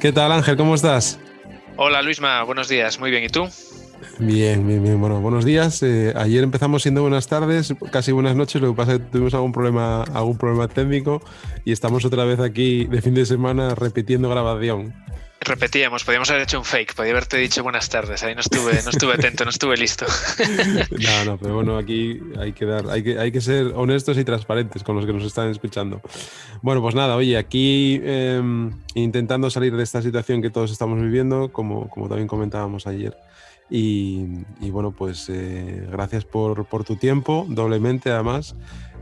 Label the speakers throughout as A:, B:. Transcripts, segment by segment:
A: ¿Qué tal Ángel? ¿Cómo estás?
B: Hola Luisma, buenos días. Muy bien, ¿y tú?
A: Bien, bien, bien. Bueno, buenos días. Eh, ayer empezamos siendo buenas tardes, casi buenas noches. Lo que pasa es que tuvimos algún problema, algún problema técnico y estamos otra vez aquí de fin de semana repitiendo grabación.
B: Repetíamos, podíamos haber hecho un fake, podía haberte dicho buenas tardes, ahí no estuve, no estuve atento, no estuve listo.
A: no, no, pero bueno, aquí hay que dar, hay que, hay que ser honestos y transparentes con los que nos están escuchando. Bueno, pues nada, oye, aquí em, intentando salir de esta situación que todos estamos viviendo, como, como también comentábamos ayer. Y, bueno, pues eh, gracias por, por, tu tiempo, doblemente además.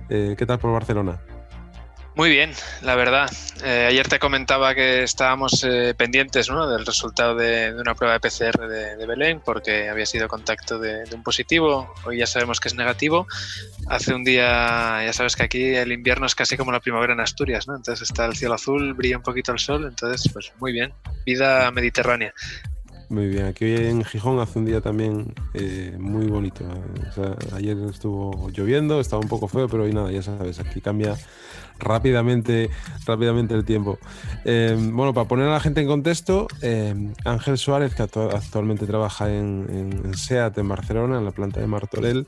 A: Eh, ¿Qué tal por Barcelona?
B: Muy bien, la verdad. Eh, ayer te comentaba que estábamos eh, pendientes del resultado de, una prueba de PCR de, Belén porque había sido contacto de, un positivo. Hoy ya sabemos que es negativo. Hace un día, ya sabes que aquí el invierno es casi como la primavera en Asturias, ¿no? Entonces está el cielo azul, brilla un poquito el sol, entonces pues muy bien. Vida mediterránea.
A: Muy bien, aquí en Gijón hace un día también eh, muy bonito. ayer estuvo lloviendo, estaba un poco feo, pero hoy nada, ya sabes, aquí cambia rápidamente, rápidamente el tiempo. Em, bueno, para poner a la gente en contexto, em, Ángel Suárez, que actualmente trabaja en, SEAT en Barcelona, en la planta de Martorell,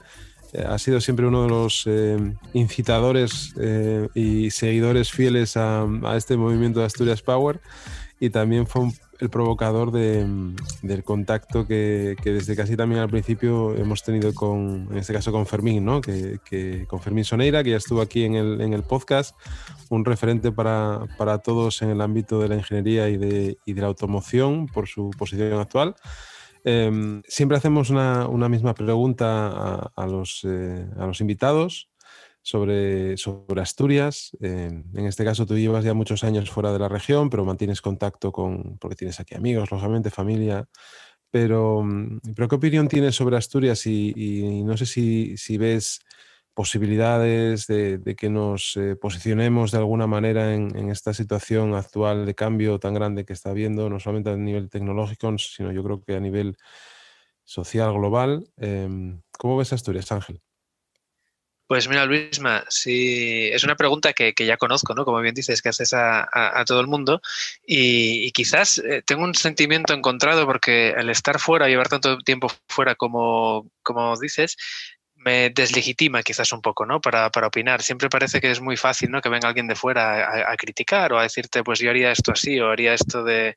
A: eh, ha sido siempre uno de los em, incitadores eh, y seguidores fieles a, a, este movimiento de Asturias Power y también fue un el provocador del contacto que, desde casi también al principio hemos tenido con, en este caso con Fermín, ¿no? que, con Fermín Soneira, que ya estuvo aquí en el, en el podcast, un referente para, para, todos en el ámbito de la ingeniería y de, y de la automoción por su posición actual. Em, siempre hacemos una, una, misma pregunta a, los, eh, a los invitados sobre, sobre Asturias. en este caso tú llevas ya muchos años fuera de la región, pero mantienes contacto con, porque tienes aquí amigos, lógicamente, familia. Pero, mm, pero ¿qué opinión tienes sobre Asturias? Y, no sé si, si, ves posibilidades de, que nos eh, posicionemos de alguna manera en, esta situación actual de cambio tan grande que está habiendo, no solamente a nivel tecnológico, sino yo creo que a nivel social, global. Em, ¿Cómo ves Asturias, Ángel?
B: Pues mira, Luisma, sí, es una pregunta que, ya conozco, ¿no? Como bien dices, que haces a, todo el mundo. Y, quizás eh, tengo un sentimiento encontrado porque al estar fuera, llevar tanto tiempo fuera como, como dices, me deslegitima quizás un poco, ¿no? Para, opinar. Siempre parece que es muy fácil, ¿no? Que venga alguien de fuera a, criticar o a decirte, pues yo haría esto así o haría esto de,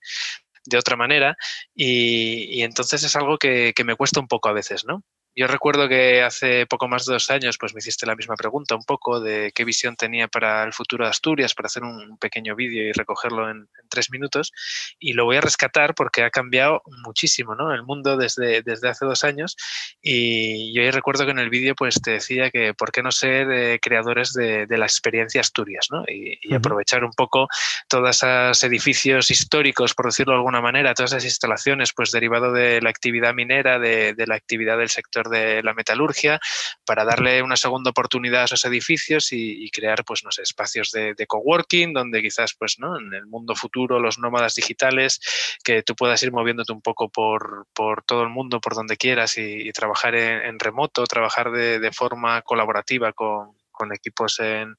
B: otra manera. Y, entonces es algo que, que me cuesta un poco a veces, ¿no? Yo recuerdo que hace poco más de dos años pues me hiciste la misma pregunta un poco de qué visión tenía para el futuro de Asturias para hacer un pequeño vídeo y recogerlo en, tres minutos y lo voy a rescatar porque ha cambiado muchísimo ¿no? el mundo desde, desde hace dos años y yo recuerdo que en el vídeo pues te decía que por qué no ser eh, creadores de, la experiencia Asturias ¿no? y, aprovechar un poco todos esos edificios históricos por decirlo de alguna manera, todas esas instalaciones pues derivado de la actividad minera, de la actividad del sector de la metalurgia, para darle una segunda oportunidad a esos edificios y, crear, pues, no sé, espacios de, coworking, donde quizás, pues, ¿no? En el mundo futuro, los nómadas digitales, que tú puedas ir moviéndote un poco por, todo el mundo, por donde quieras y, trabajar en, remoto, trabajar de forma colaborativa con, con equipos en,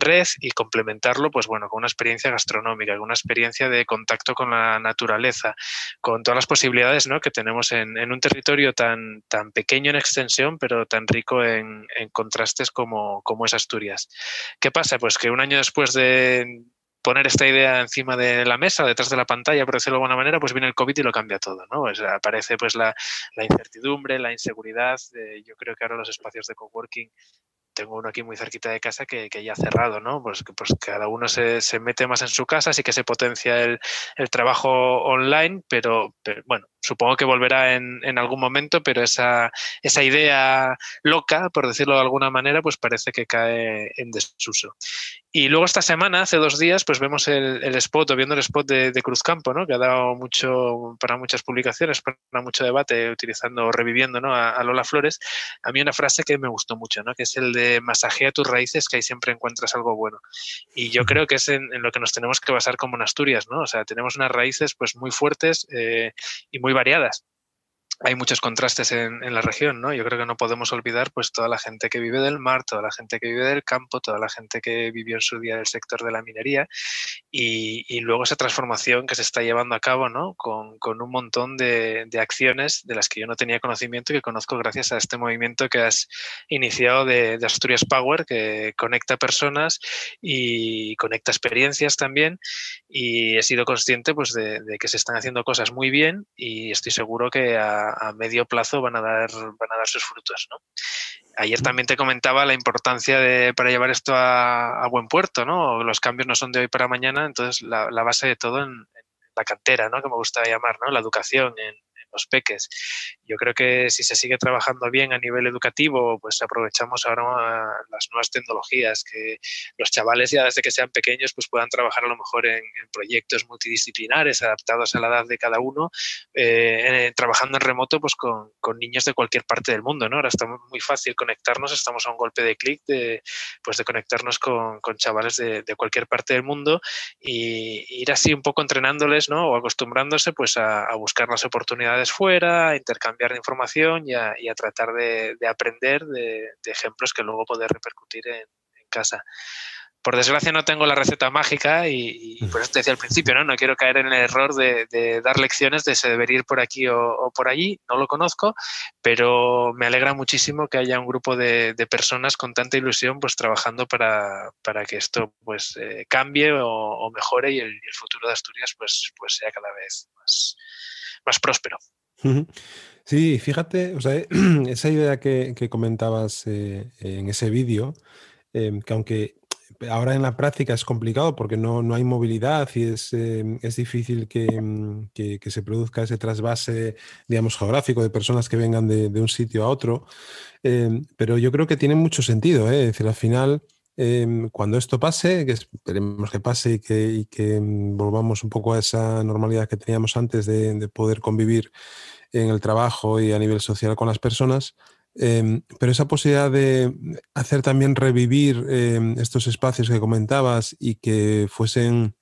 B: red y complementarlo, pues bueno, con una experiencia gastronómica, con una experiencia de contacto con la naturaleza, con todas las posibilidades ¿no? que tenemos en, un territorio tan, tan pequeño en extensión, pero tan rico en, contrastes como, como es Asturias. ¿Qué pasa? Pues que un año después de, poner esta idea encima de la mesa, detrás de la pantalla, por decirlo de alguna manera, pues viene el COVID y lo cambia todo, ¿no? aparece pues la, incertidumbre, la inseguridad. yo creo que ahora los espacios de coworking tengo uno aquí muy cerquita de casa que, ya ha cerrado, ¿no? Pues, pues cada uno se, mete más en su casa, sí que se potencia el, trabajo online, pero, bueno, supongo que volverá en, algún momento, pero esa, esa idea loca, por decirlo de alguna manera, pues parece que cae en desuso. Y luego esta semana, hace dos días, pues vemos el, spot o viendo el spot de, Cruzcampo, ¿no? que ha dado mucho para muchas publicaciones, para mucho debate, utilizando reviviendo ¿no? a, Lola Flores. A mí una frase que me gustó mucho, ¿no? que es el de masajea tus raíces, que ahí siempre encuentras algo bueno. Y yo creo que es en, lo que nos tenemos que basar como en Asturias, ¿no? O sea, tenemos unas raíces pues muy fuertes eh, y muy variadas hay muchos contrastes en, la región, ¿no? Yo creo que no podemos olvidar pues toda la gente que vive del mar, toda la gente que vive del campo, toda la gente que vivió en su día del sector de la minería y, luego esa transformación que se está llevando a cabo, ¿no? Con, un montón de, acciones de las que yo no tenía conocimiento y que conozco gracias a este movimiento que has iniciado de, Asturias Power, que conecta personas y conecta experiencias también y he sido consciente pues de, de que se están haciendo cosas muy bien y estoy seguro que a a, medio plazo van a dar, van a dar sus frutos. ¿no? Ayer también te comentaba la importancia de, para llevar esto a, buen puerto, ¿no? Los cambios no son de hoy para mañana, entonces la, base de todo en, la cantera, ¿no? Que me gusta llamar, ¿no? La educación, en, los peques. Yo creo que si se sigue trabajando bien a nivel educativo, pues aprovechamos ahora las nuevas tecnologías, que los chavales ya desde que sean pequeños pues puedan trabajar a lo mejor en, proyectos multidisciplinares adaptados a la edad de cada uno, eh, trabajando en remoto pues con, niños de cualquier parte del mundo, ¿no? Ahora está muy fácil conectarnos, estamos a un golpe de clic de, pues de conectarnos con, chavales de, cualquier parte del mundo y ir así un poco entrenándoles, ¿no? O acostumbrándose pues a buscar las oportunidades fuera, a intercambiar información y a, tratar de, aprender de, ejemplos que luego poder repercutir en, casa. Por desgracia no tengo la receta mágica y, por eso te decía al principio, ¿no? No quiero caer en el error de, dar lecciones de se debería ir por aquí o, por allí, no lo conozco, pero me alegra muchísimo que haya un grupo de, personas con tanta ilusión pues trabajando para, que esto pues eh, cambie o, mejore y el, el, futuro de Asturias pues, pues sea cada vez más, más próspero.
A: Sí, fíjate, o sea, esa idea que, comentabas eh, en ese vídeo, em, que aunque ahora en la práctica es complicado porque no, no hay movilidad y es, em, es difícil em, que, que, se produzca ese trasvase, digamos, geográfico de personas que vengan de, de un sitio a otro, pero yo creo que tiene mucho sentido, ¿eh? es decir, al final Em, cuando esto pase, que esperemos que pase y que, mm, volvamos un poco a esa normalidad que teníamos antes de, poder convivir en el trabajo y a nivel social con las personas, em, pero esa posibilidad de hacer también revivir em, estos espacios que comentabas y que fuesen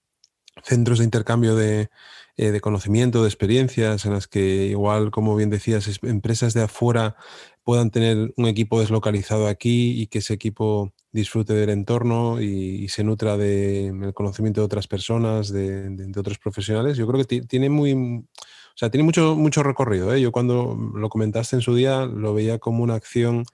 A: centros de intercambio de, eh, de conocimiento, de experiencias, en las que igual, como bien decías, empresas de afuera puedan tener un equipo deslocalizado aquí y que ese equipo disfrute del entorno y, se nutra del conocimiento de otras personas, de, otros profesionales. Yo creo que tiene muy, o sea, tiene mucho, mucho recorrido. ¿eh? Yo cuando lo comentaste en su día lo veía como una acción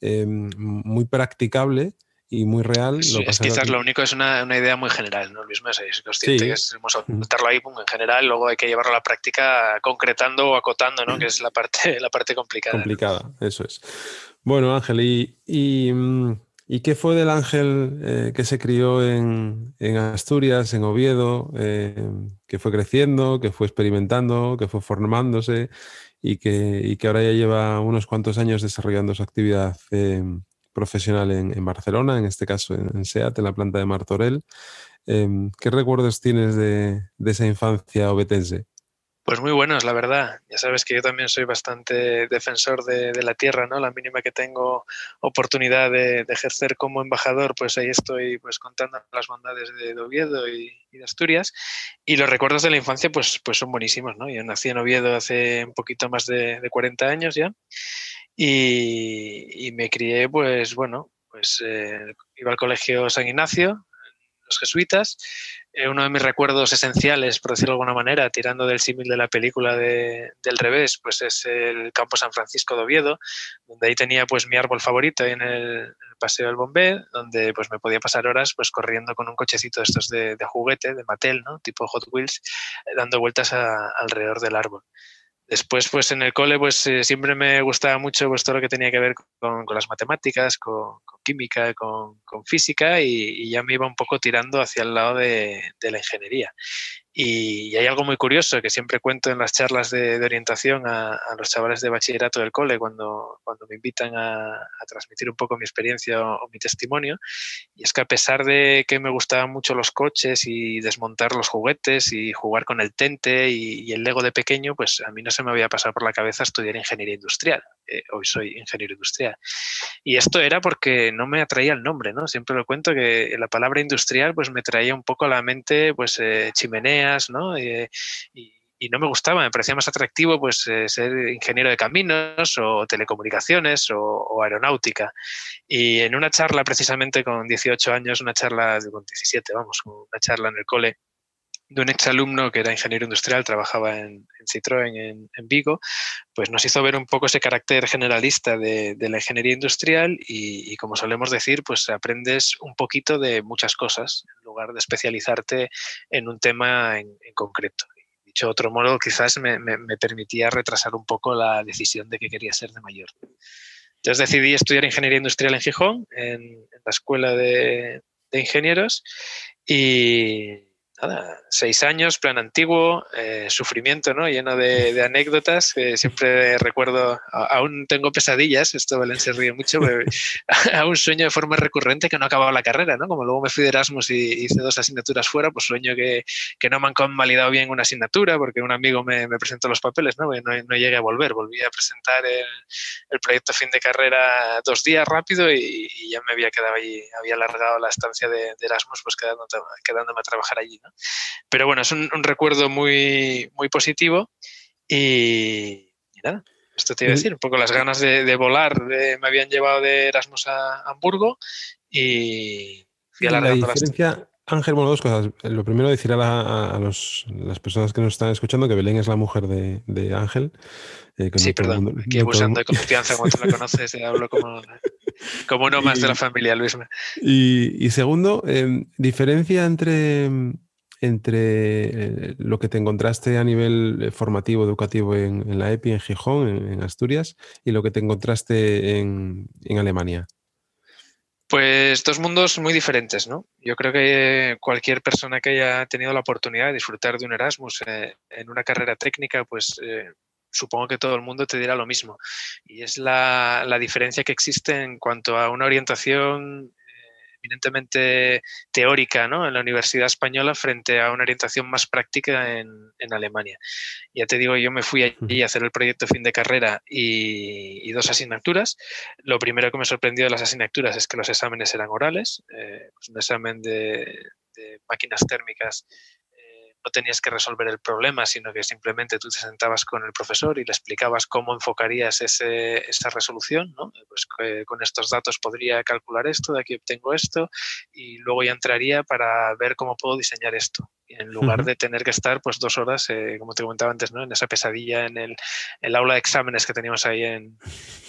A: em, muy practicable y muy real.
B: es quizás lo único es una, idea muy general, ¿no? Luis Mesa, es consciente que es montarlo ahí en general, luego hay que llevarlo a la práctica concretando o acotando, ¿no? Que es la parte, la parte complicada.
A: Complicada, eso es. Bueno, Ángel, y, mm, y, qué fue del Ángel eh, que se crió en, Asturias, en Oviedo, eh, que fue creciendo, que fue experimentando, que fue formándose y que, y que ahora ya lleva unos cuantos años desarrollando su actividad profesional en, Barcelona, en este caso en, SEAT, en la planta de Martorell. Em, ¿Qué recuerdos tienes de, esa infancia obetense?
B: Pues muy buenos, la verdad. Ya sabes que yo también soy bastante defensor de, la tierra, ¿no? La mínima que tengo oportunidad de, ejercer como embajador, pues ahí estoy pues contando las bondades de, Oviedo y, de Asturias. Y los recuerdos de la infancia, pues, pues son buenísimos, ¿no? Yo nací en Oviedo hace un poquito más de, de 40 años ya. Y, me crié, pues bueno, pues eh, iba al colegio San Ignacio, jesuitas. Eh, uno de mis recuerdos esenciales, por decirlo de alguna manera, tirando del símil de la película de, del revés, pues es el campo San Francisco de Oviedo, donde ahí tenía pues mi árbol favorito ahí en el, paseo del Bombé, donde pues me podía pasar horas pues corriendo con un cochecito de estos de, juguete, de Mattel, ¿no? tipo Hot Wheels, eh, dando vueltas alrededor del árbol. Después, pues en el cole, pues eh, siempre me gustaba mucho pues, todo lo que tenía que ver con, las matemáticas, con, química, con, física y, ya me iba un poco tirando hacia el lado de, la ingeniería. Y, hay algo muy curioso que siempre cuento en las charlas de, orientación a, los chavales de bachillerato del cole cuando, cuando me invitan a, transmitir un poco mi experiencia o, mi testimonio. Y es que a pesar de que me gustaban mucho los coches y desmontar los juguetes y jugar con el tente y, el Lego de pequeño, pues a mí no se me había pasado por la cabeza estudiar ingeniería industrial. Eh, hoy soy ingeniero industrial. Y esto era porque no me atraía el nombre, ¿no? Siempre lo cuento que la palabra industrial pues me traía un poco a la mente pues eh, chimenea ¿no? Eh, y, no me gustaba, me parecía más atractivo pues eh, ser ingeniero de caminos o telecomunicaciones o, aeronáutica. Y en una charla precisamente con 18 años, una charla con 17, vamos, una charla en el cole, de un exalumno que era ingeniero industrial, trabajaba en, Citroën en, Vigo, pues nos hizo ver un poco ese carácter generalista de, la ingeniería industrial y, como solemos decir, pues aprendes un poquito de muchas cosas en lugar de especializarte en un tema en, concreto. Dicho de otro modo, quizás me, permitía retrasar un poco la decisión de que quería ser de mayor. Entonces decidí estudiar ingeniería industrial en Gijón, en, la escuela de ingenieros, y seis años, plan antiguo, eh, sufrimiento, ¿no? Lleno de, anécdotas. siempre recuerdo, aún tengo pesadillas, esto Belén se ríe mucho, aún sueño de forma recurrente que no acababa la carrera, ¿no? Como luego me fui de Erasmus y hice dos asignaturas fuera, pues sueño que, que no me han convalidado bien una asignatura porque un amigo me, presentó los papeles, ¿no? No, no, llegué a volver, volví a presentar el, proyecto fin de carrera dos días rápido y, ya me había quedado allí, había alargado la estancia de, Erasmus, pues quedando, quedándome a trabajar allí, ¿no? Pero bueno, es un, recuerdo muy, muy positivo y, nada, esto te iba a decir, un poco las ganas de, volar me habían llevado de Erasmus a Hamburgo y
A: fui alargando la diferencia, Ángel, bueno, dos cosas. Lo primero, decir a, las personas que nos están escuchando que Belén es la mujer de, Ángel.
B: Eh, sí, perdón, aquí abusando de confianza cuando tú la conoces, eh, hablo como, como uno más de la familia, Luis.
A: Y, y segundo, eh, diferencia entre entre eh, lo que te encontraste a nivel eh, formativo, educativo en, la EPI, en Gijón, en, Asturias, y lo que te encontraste en, Alemania?
B: Pues dos mundos muy diferentes, ¿no? Yo creo que cualquier persona que haya tenido la oportunidad de disfrutar de un Erasmus eh, en una carrera técnica, pues supongo que todo el mundo te dirá lo mismo. Y es la, la, diferencia que existe en cuanto a una orientación eminentemente teórica ¿no? en la Universidad Española frente a una orientación más práctica en, en Alemania. Ya te digo, yo me fui allí a hacer el proyecto fin de carrera y, dos asignaturas. Lo primero que me sorprendió de las asignaturas es que los exámenes eran orales, eh, pues un examen de, de máquinas térmicas no tenías que resolver el problema, sino que simplemente tú te sentabas con el profesor y le explicabas cómo enfocarías ese, esa resolución. ¿no? Pues con estos datos podría calcular esto, de aquí obtengo esto, y luego ya entraría para ver cómo puedo diseñar esto. En lugar de tener que estar pues dos horas, eh, como te comentaba antes, ¿no? en esa pesadilla en el, el aula de exámenes que teníamos ahí en,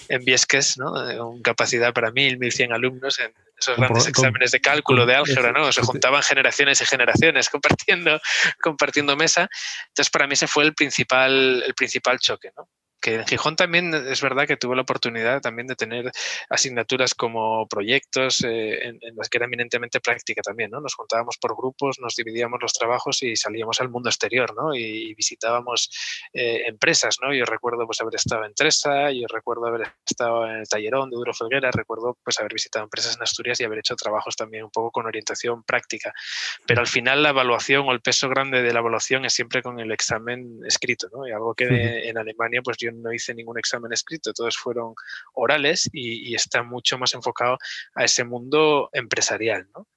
B: en Viesques, ¿no? con capacidad para mil, mil cien alumnos en esos grandes exámenes de cálculo, de álgebra, ¿no? Se juntaban generaciones y generaciones compartiendo, compartiendo mesa. Entonces, para mí ese fue el principal, el principal choque, ¿no? Que en Gijón también es verdad que tuve la oportunidad también de tener asignaturas como proyectos eh, en, las que era eminentemente práctica también, ¿no? Nos juntábamos por grupos, nos dividíamos los trabajos y salíamos al mundo exterior, ¿no? Y, visitábamos eh, empresas, ¿no? Yo recuerdo pues haber estado en Tresa, yo recuerdo haber estado en el Tallerón de Duro Felguera, recuerdo pues haber visitado empresas en Asturias y haber hecho trabajos también un poco con orientación práctica. Pero al final la evaluación o el peso grande de la evaluación es siempre con el examen escrito, ¿no? Y algo que en Alemania pues yo no hice ningún examen escrito, todos fueron orales y, está mucho más enfocado a ese mundo empresarial, ¿no?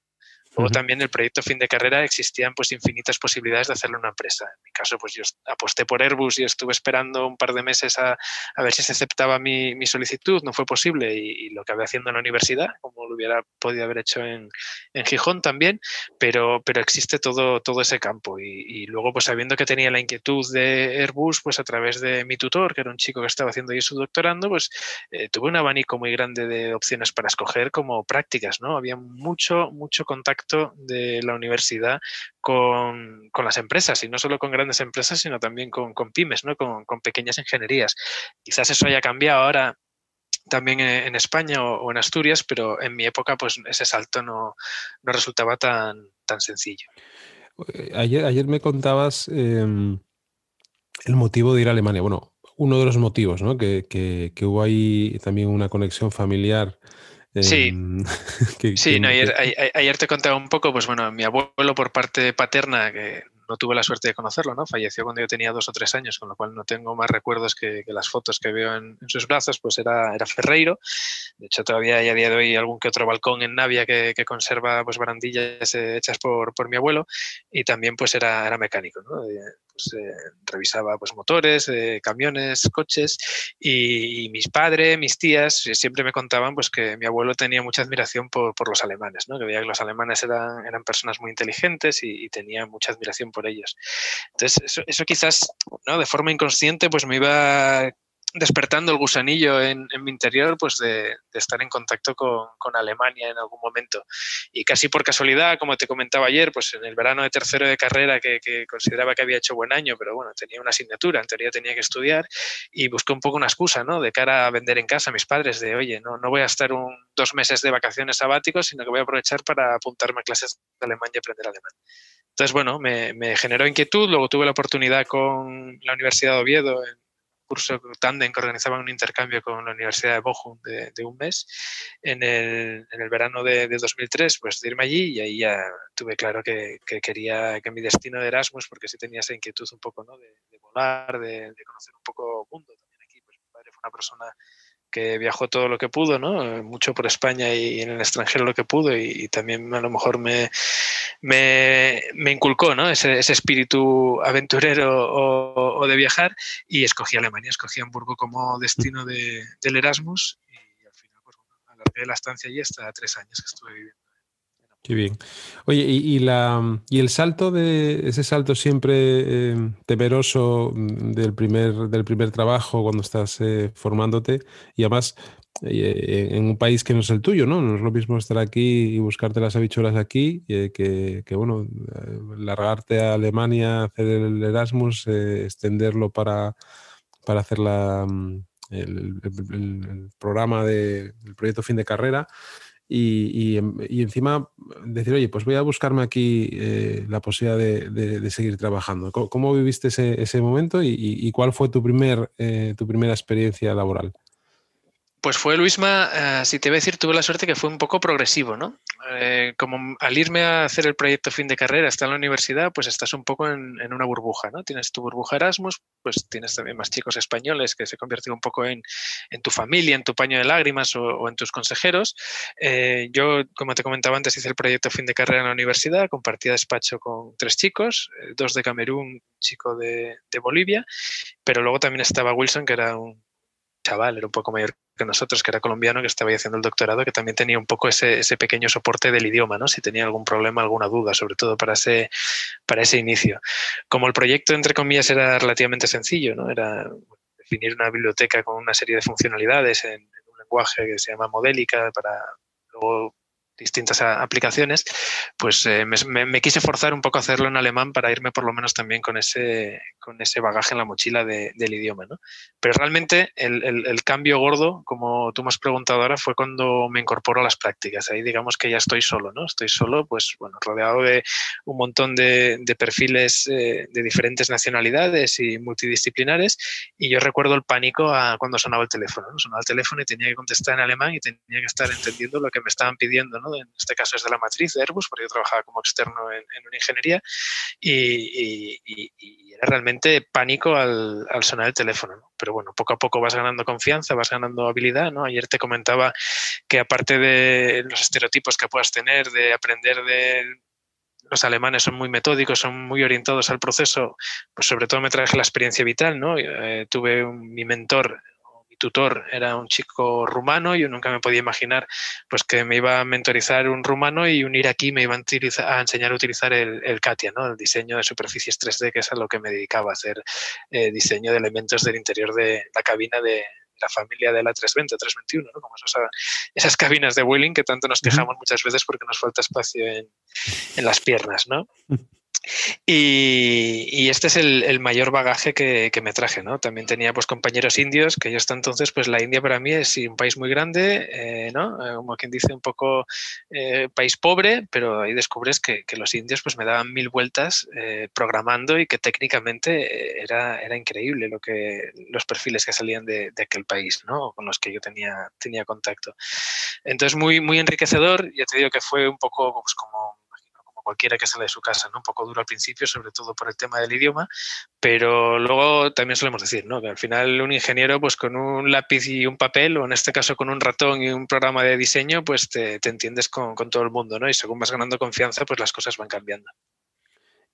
B: Luego también el proyecto fin de carrera existían pues infinitas posibilidades de hacerlo en una empresa. En mi caso, pues yo aposté por Airbus y estuve esperando un par de meses a, a ver si se aceptaba mi, mi, solicitud. No fue posible y, lo acabé haciendo en la universidad, como lo hubiera podido haber hecho en, en Gijón también, pero, pero existe todo, todo ese campo. Y, y, luego, pues sabiendo que tenía la inquietud de Airbus, pues a través de mi tutor, que era un chico que estaba haciendo ahí su doctorando, pues eh, tuve un abanico muy grande de opciones para escoger como prácticas, ¿no? Había mucho, mucho contacto de la universidad con, las empresas, y no solo con grandes empresas, sino también con, pymes, ¿no? con, pequeñas ingenierías. Quizás eso haya cambiado ahora también en España o, en Asturias, pero en mi época pues ese salto no, resultaba tan, tan sencillo.
A: Ayer, ayer me contabas em, el motivo de ir a Alemania. Bueno, uno de los motivos, ¿no? Que, que, hubo ahí también una conexión familiar.
B: Sí, em, sí ayer, ayer, te contaba un poco, pues bueno, mi abuelo por parte paterna, que no tuve la suerte de conocerlo, ¿no? Falleció cuando yo tenía dos o tres años, con lo cual no tengo más recuerdos que, las fotos que veo en, sus brazos, pues era, era Ferreiro. De hecho, todavía hay a día de hoy algún que otro balcón en Navia que, conserva pues barandillas eh, hechas por, por, mi abuelo y también pues era, era mecánico, ¿no? Pues, eh, revisaba pues, motores, eh, camiones, coches y, mis padres, mis tías siempre me contaban pues, que mi abuelo tenía mucha admiración por, los alemanes, ¿no? que veía que los alemanes eran, eran personas muy inteligentes y, tenía mucha admiración por ellos. Entonces, eso, eso quizás ¿no? de forma inconsciente pues, me iba despertando el gusanillo en, mi interior pues de, estar en contacto con, Alemania en algún momento. Y casi por casualidad, como te comentaba ayer, pues en el verano de tercero de carrera que, consideraba que había hecho buen año, pero bueno, tenía una asignatura, en teoría tenía que estudiar y busqué un poco una excusa, ¿no? De cara a vender en casa a mis padres, de oye, no, voy a estar dos meses de vacaciones sabáticos, sino que voy a aprovechar para apuntarme a clases de alemán y aprender alemán. Entonces, bueno, me, me generó inquietud, luego tuve la oportunidad con la Universidad de Oviedo en curso tándem que organizaba un intercambio con la Universidad de Bochum de, un mes en el, en el verano de, 2003, pues de irme allí y ahí ya tuve claro que, quería que mi destino de Erasmus, porque sí tenía esa inquietud un poco ¿no? de, volar, de, conocer un poco el mundo. También aquí, pues mi padre fue una persona que viajó todo lo que pudo, ¿no? Mucho por España y en el extranjero lo que pudo y, también a lo mejor me, me, inculcó, ¿no? Ese, espíritu aventurero o, de viajar y escogí Alemania, escogí Hamburgo como destino de, del Erasmus y al final, pues alargué la estancia allí hasta tres años que estuve viviendo.
A: Qué bien. Oye, y, el salto de ese salto siempre em, temeroso mm, del primer, del primer trabajo cuando estás eh, formándote, y además eh, en un país que no es el tuyo, ¿no? No es lo mismo estar aquí y buscarte las habichuelas aquí eh, que, bueno, largarte a Alemania, hacer el Erasmus, extenderlo para, para hacer la, mm, el, programa del proyecto fin de carrera. Em, y, encima decir, oye, pues voy a buscarme aquí eh, la posibilidad de, seguir trabajando. ¿Cómo, viviste ese, momento y, cuál fue tu, primer, eh, tu primera experiencia laboral?
B: Pues fue Luisma, eh, si te voy a decir, tuve la suerte que fue un poco progresivo, ¿no? Eh, como al irme a hacer el proyecto fin de carrera, estar en la universidad, pues estás un poco en, una burbuja, ¿no? Tienes tu burbuja Erasmus, pues tienes también más chicos españoles que se convierten un poco en, tu familia, en tu paño de lágrimas o, en tus consejeros. Eh, yo, como te comentaba antes, hice el proyecto fin de carrera en la universidad, compartía despacho con tres chicos, dos de Camerún, un chico de, de Bolivia, pero luego también estaba Wilson, que era un chaval, era un poco mayor que nosotros, que era colombiano, que estaba haciendo el doctorado, que también tenía un poco ese, pequeño soporte del idioma, ¿no? Si tenía algún problema, alguna duda, sobre todo para ese, para ese inicio. Como el proyecto, entre comillas, era relativamente sencillo, ¿no? Era definir una biblioteca con una serie de funcionalidades en, en un lenguaje que se llama modélica para luego distintas aplicaciones, pues eh, me, quise forzar un poco a hacerlo en alemán para irme por lo menos también con ese, con ese bagaje en la mochila del idioma. ¿no? Pero realmente el, cambio gordo, como tú me has preguntado ahora, fue cuando me incorporo a las prácticas. Ahí digamos que ya estoy solo, ¿no? Estoy solo, pues bueno, rodeado de un montón de, perfiles eh, de diferentes nacionalidades y multidisciplinares y yo recuerdo el pánico a cuando sonaba el teléfono. Sonaba el teléfono y tenía que contestar en alemán y tenía que estar entendiendo lo que me estaban pidiendo, ¿no? En este caso es de la matriz de Airbus, porque yo trabajaba como externo en, una ingeniería y, era realmente pánico al, sonar el teléfono. Pero bueno, poco a poco vas ganando confianza, vas ganando habilidad. ¿no? Ayer te comentaba que aparte de los estereotipos que puedas tener, de aprender de los alemanes son muy metódicos, son muy orientados al proceso, pues sobre todo me traje la experiencia vital, ¿no? Eh, tuve mi mentor tutor era un chico rumano, yo nunca me podía imaginar pues que me iba a mentorizar un rumano y un iraquí me iba a, enseñar a utilizar el, Katia, ¿no? el diseño de superficies 3D, que es a lo que me dedicaba, a hacer eh, diseño de elementos del interior de la cabina de la familia de la 320 o 321, ¿no? como esas cabinas de Vueling que tanto nos quejamos muchas veces porque nos falta espacio en, en las piernas. ¿no? Y, este es el, mayor bagaje que, me traje, ¿no? También tenía pues compañeros indios, que yo hasta entonces, pues la India para mí es un país muy grande, eh, ¿no? Eh, como quien dice, un poco eh, país pobre, pero ahí descubres que, los indios pues me daban mil vueltas programando y que técnicamente era, era increíble lo que, los perfiles que salían de, aquel país, ¿no? Con los que yo tenía, tenía contacto. Entonces, muy, muy enriquecedor, ya te digo que fue un poco pues, como cualquiera que sale de su casa, ¿no? Un poco duro al principio, sobre todo por el tema del idioma, pero luego también solemos decir, ¿no? Que al final un ingeniero, pues con un lápiz y un papel, o en este caso con un ratón y un programa de diseño, pues te, entiendes con, con, todo el mundo, ¿no? Y según vas ganando confianza, pues las cosas van cambiando.